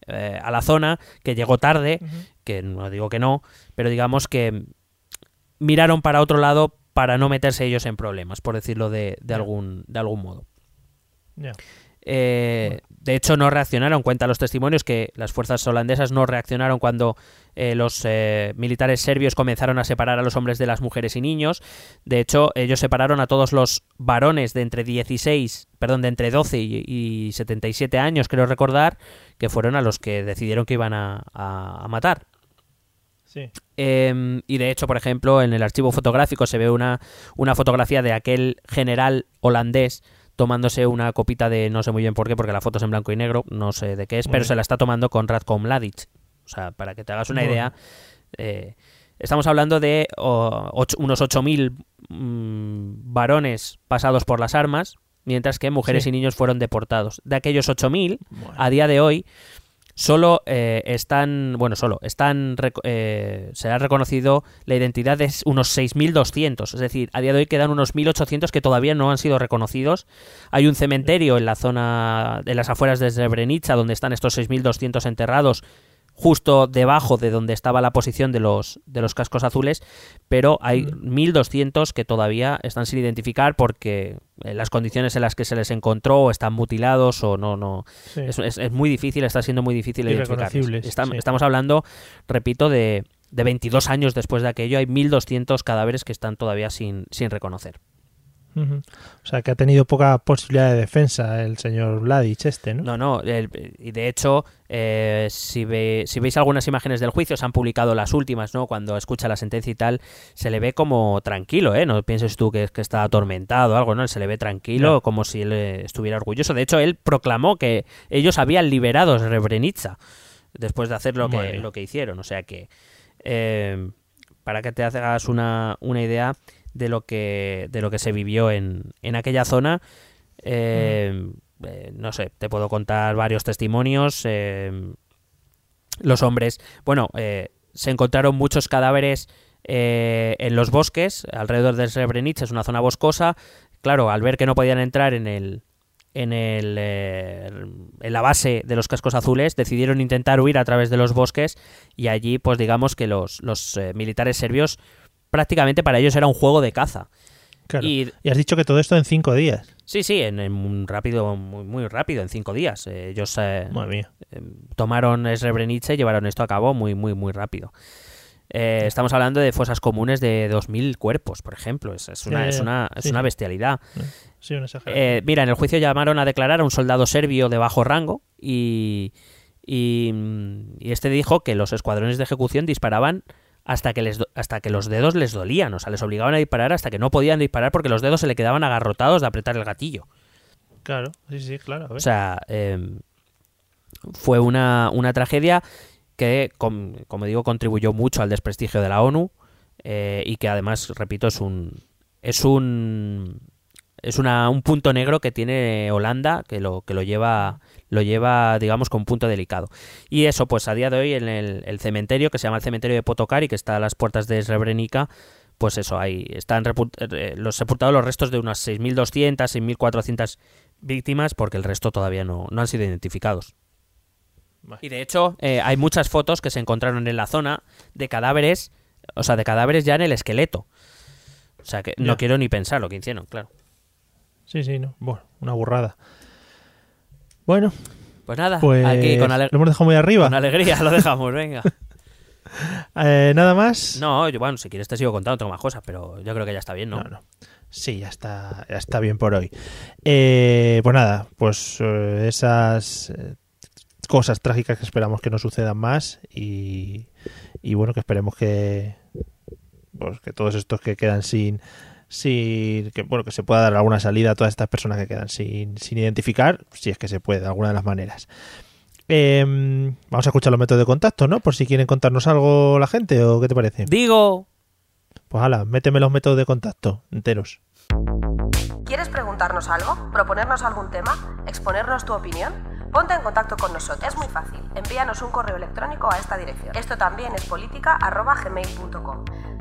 eh, a la zona, que llegó tarde, que no digo que no, pero digamos que miraron para otro lado para no meterse ellos en problemas, por decirlo de, de algún, de algún modo. Eh, de hecho, no reaccionaron. Cuenta los testimonios que las fuerzas holandesas no reaccionaron cuando eh, los eh, militares serbios comenzaron a separar a los hombres de las mujeres y niños. De hecho, ellos separaron a todos los varones de entre 16, perdón, de entre 12 y, y 77 años, creo recordar, que fueron a los que decidieron que iban a, a- a matar. Sí. Eh, y de hecho, por ejemplo, en el archivo fotográfico se ve una, una fotografía de aquel general holandés tomándose una copita de no sé muy bien por qué, porque la foto es en blanco y negro, no sé de qué es, pero se la está tomando con Ratko Mladic. O sea, para que te hagas una idea, eh, estamos hablando de o, ocho- unos 8.000 mm, varones pasados por las armas, mientras que mujeres Sí. y niños fueron deportados. De aquellos 8.000, Bueno. a día de hoy, solo eh, están, bueno, solo están, eh, se ha reconocido la identidad de unos 6.200, es decir, a día de hoy quedan unos 1.800 que todavía no han sido reconocidos. Hay un cementerio en la zona, en las afueras de Srebrenica, donde están estos 6.200 enterrados, justo debajo de donde estaba la posición de los, de los cascos azules, pero hay 1.200 que todavía están sin identificar porque eh, las condiciones en las que se les encontró o están mutilados o no, no, Sí. es, es- es muy difícil, está siendo muy difícil sí. Estamos hablando, repito, de, de 22 años después de aquello, hay 1.200 cadáveres que están todavía sin, sin reconocer. O sea, que ha tenido poca posibilidad de defensa el señor Vladic este, ¿no? No, no, y de hecho, eh, si, ve- si veis algunas imágenes del juicio, se han publicado las últimas, ¿no? Cuando escucha la sentencia y tal, se le ve como tranquilo, ¿eh? No pienses tú que, que está atormentado o algo, ¿no? Se le ve tranquilo, como si él estuviera orgulloso. De hecho, él proclamó que ellos habían liberado a Srebrenica después de hacer lo que, lo que hicieron. O sea que, eh, para que te hagas una, una idea de lo que, de lo que se vivió en, en aquella zona, eh, eh, no sé, te puedo contar varios testimonios. eh, los hombres, bueno, eh, se encontraron muchos cadáveres en los bosques, alrededor de Srebrenica, es una zona boscosa. Claro, al ver que no podían entrar en el en el en la base de los cascos azules, decidieron intentar huir a través de los bosques y allí, pues digamos que los, los militares serbios prácticamente para ellos era un juego de caza. Claro. Y Y has dicho que todo esto en cinco días. Sí, sí, en, en un rápido, muy, muy rápido, en cinco días. Eh, ellos eh, mía. eh, tomaron Srebrenica y llevaron esto a cabo muy, muy, muy rápido. Eh, estamos hablando de fosas comunes de 2.000 cuerpos, por ejemplo. Es, es una, es una, es Sí, una sí. bestialidad. Sí, una exageración. Mira, en el juicio llamaron a declarar a un soldado serbio de bajo rango y, y, y este dijo que los escuadrones de ejecución disparaban hasta que, les hasta que los dedos les dolían, o sea, les obligaban a disparar hasta que no podían disparar porque los dedos se le quedaban agarrotados de apretar el gatillo. claro, sí, sí, claro. a ver. O sea, eh, fue una, una tragedia que, com- como digo, contribuyó mucho al desprestigio de la ONU eh, y que además, repito, es un es un es una, un punto negro que tiene Holanda que lo que lo lleva lo lleva digamos con un punto delicado. Y eso pues a día de hoy en el, el cementerio que se llama el cementerio de Potokari que está a las puertas de Srebrenica pues eso ahí están repu- eh, los sepultados los restos de unas 6.200 6.400 víctimas porque el resto todavía no, no han sido identificados. Y de hecho eh, hay muchas fotos que se encontraron en la zona de cadáveres o sea de cadáveres ya en el esqueleto. O sea que no quiero ni pensar lo que hicieron claro Sí, sí, no. Bueno, una burrada. Bueno, pues nada pues aquí con, lo hemos dejado muy arriba. con alegría lo dejamos venga Eh, Nada más. no yo, bueno si quieres te sigo contando tengo más cosas pero yo creo que ya está bien no, No, no. Sí, ya está, ya está bien por hoy. Eh, pues nada, pues eh, esas eh, cosas trágicas que esperamos que no sucedan más y, y bueno, que esperemos que, pues, que todos estos que quedan sin, sin que bueno que se pueda dar alguna salida a todas estas personas que quedan sin, sin identificar, si es que se puede, de alguna de las maneras. Eh, vamos a escuchar los métodos de contacto, ¿no? Por si quieren contarnos algo la gente o qué te parece. digo Pues hala, méteme los métodos de contacto enteros. ¿Quieres preguntarnos algo? ¿Proponernos algún tema? ¿Exponernos tu opinión? Ponte en contacto con nosotros. Es muy fácil. Envíanos un correo electrónico a esta dirección. Esto también es política.gmail.com.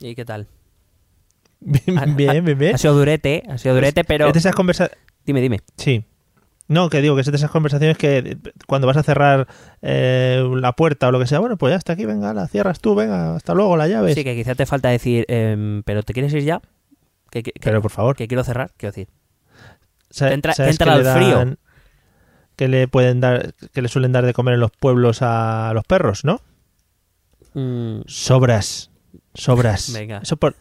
¿Y qué tal? Bien, bien, bien. ha sido durete ha sido durete pero Es de esas conversaciones. dime dime Sí. No, que digo que es de esas conversaciones que cuando vas a cerrar eh, la puerta o lo que sea, bueno, pues ya está aquí, venga, la cierras tú, venga, hasta luego, la llave. sí que quizá te falta decir em, pero te quieres ir ya que, que- que- Pero por favor, que quiero cerrar quiero decir sa- entra- ¿sabes que entra al frío. Que le pueden dar, que le suelen dar de comer en los pueblos a los perros, ¿no? Mm, Sobras. Sobras. Venga. Eso por,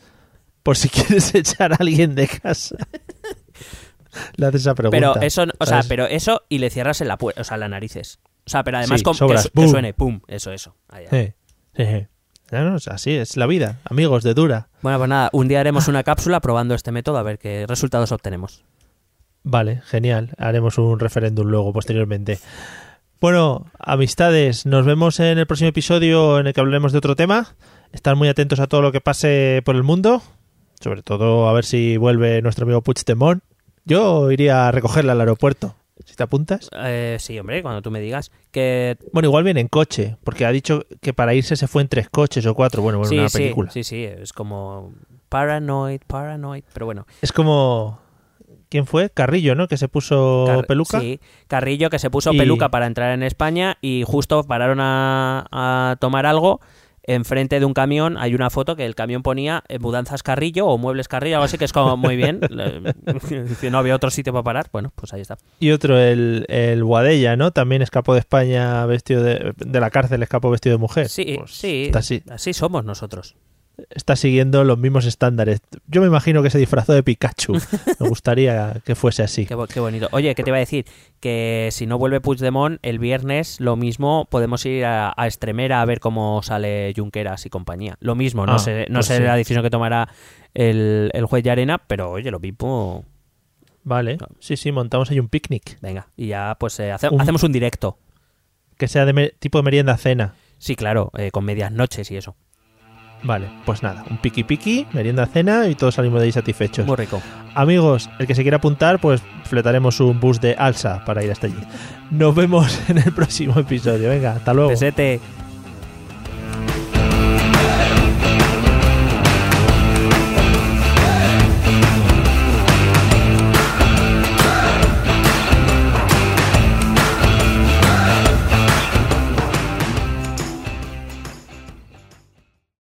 por si quieres echar a alguien de casa. Le haces esa pregunta. pero eso o sea pero eso y le cierras en la puerta o sea las narices O sea, pero además Sí, con, que, sobras. suene, pum, eso, eso. Ahí, ahí. Sí, sí, sí. No, no, es así es la vida, amigos de Dura. Bueno, pues nada, un día haremos una cápsula probando este método a ver qué resultados obtenemos. Vale, genial. Haremos un referéndum luego, posteriormente. Bueno, amistades, nos vemos en el próximo episodio en el que hablaremos de otro tema. Estad muy atentos a todo lo que pase por el mundo. Sobre todo a ver si vuelve nuestro amigo Puigdemont. Yo iría a recogerle al aeropuerto. Si te apuntas. Eh, sí, hombre, cuando tú me digas que... Bueno, igual viene en coche, porque ha dicho que para irse se fue en tres coches o cuatro. Bueno, bueno, sí, una sí, película. sí, sí, es como paranoid, paranoid, pero bueno. Es como... ¿Quién fue? Carrillo, ¿no? Que se puso Car- peluca. Sí, Carrillo que se puso Y- peluca para entrar en España y justo pararon a, a tomar algo. Enfrente de un camión hay una foto que el camión ponía eh, mudanzas Carrillo o muebles Carrillo, algo así que es como muy bien. Dice, no había otro sitio para parar. Bueno, pues ahí está. Y otro, el, el Guadella, ¿no? También escapó de España vestido de... De la cárcel escapó vestido de mujer. Sí, Pues sí, así- así somos nosotros. Está siguiendo los mismos estándares. Yo me imagino que se disfrazó de Pikachu. Me gustaría que fuese así. Qué, bo- qué bonito. Oye, ¿qué te iba a decir? Que si no vuelve Puigdemont, el viernes lo mismo podemos ir a, a Extremera a ver cómo sale Junqueras y compañía. Lo mismo, no Ah, sé, no pues sé sí. la decisión que tomará el, el juez de arena, pero oye, lo mismo. Vale. Sí, sí, montamos ahí un picnic. Venga, y ya pues eh, hace- Un- hacemos un directo. Que sea de tipo de merienda cena. Sí, claro, eh, con medias noches y eso. Vale, pues nada, un piqui piqui, merienda cena y todos salimos de ahí satisfechos. Muy rico. Amigos, el que se quiera apuntar, pues fletaremos un bus de alza para ir hasta allí. Nos vemos en el próximo episodio. Venga, hasta luego. Pesete.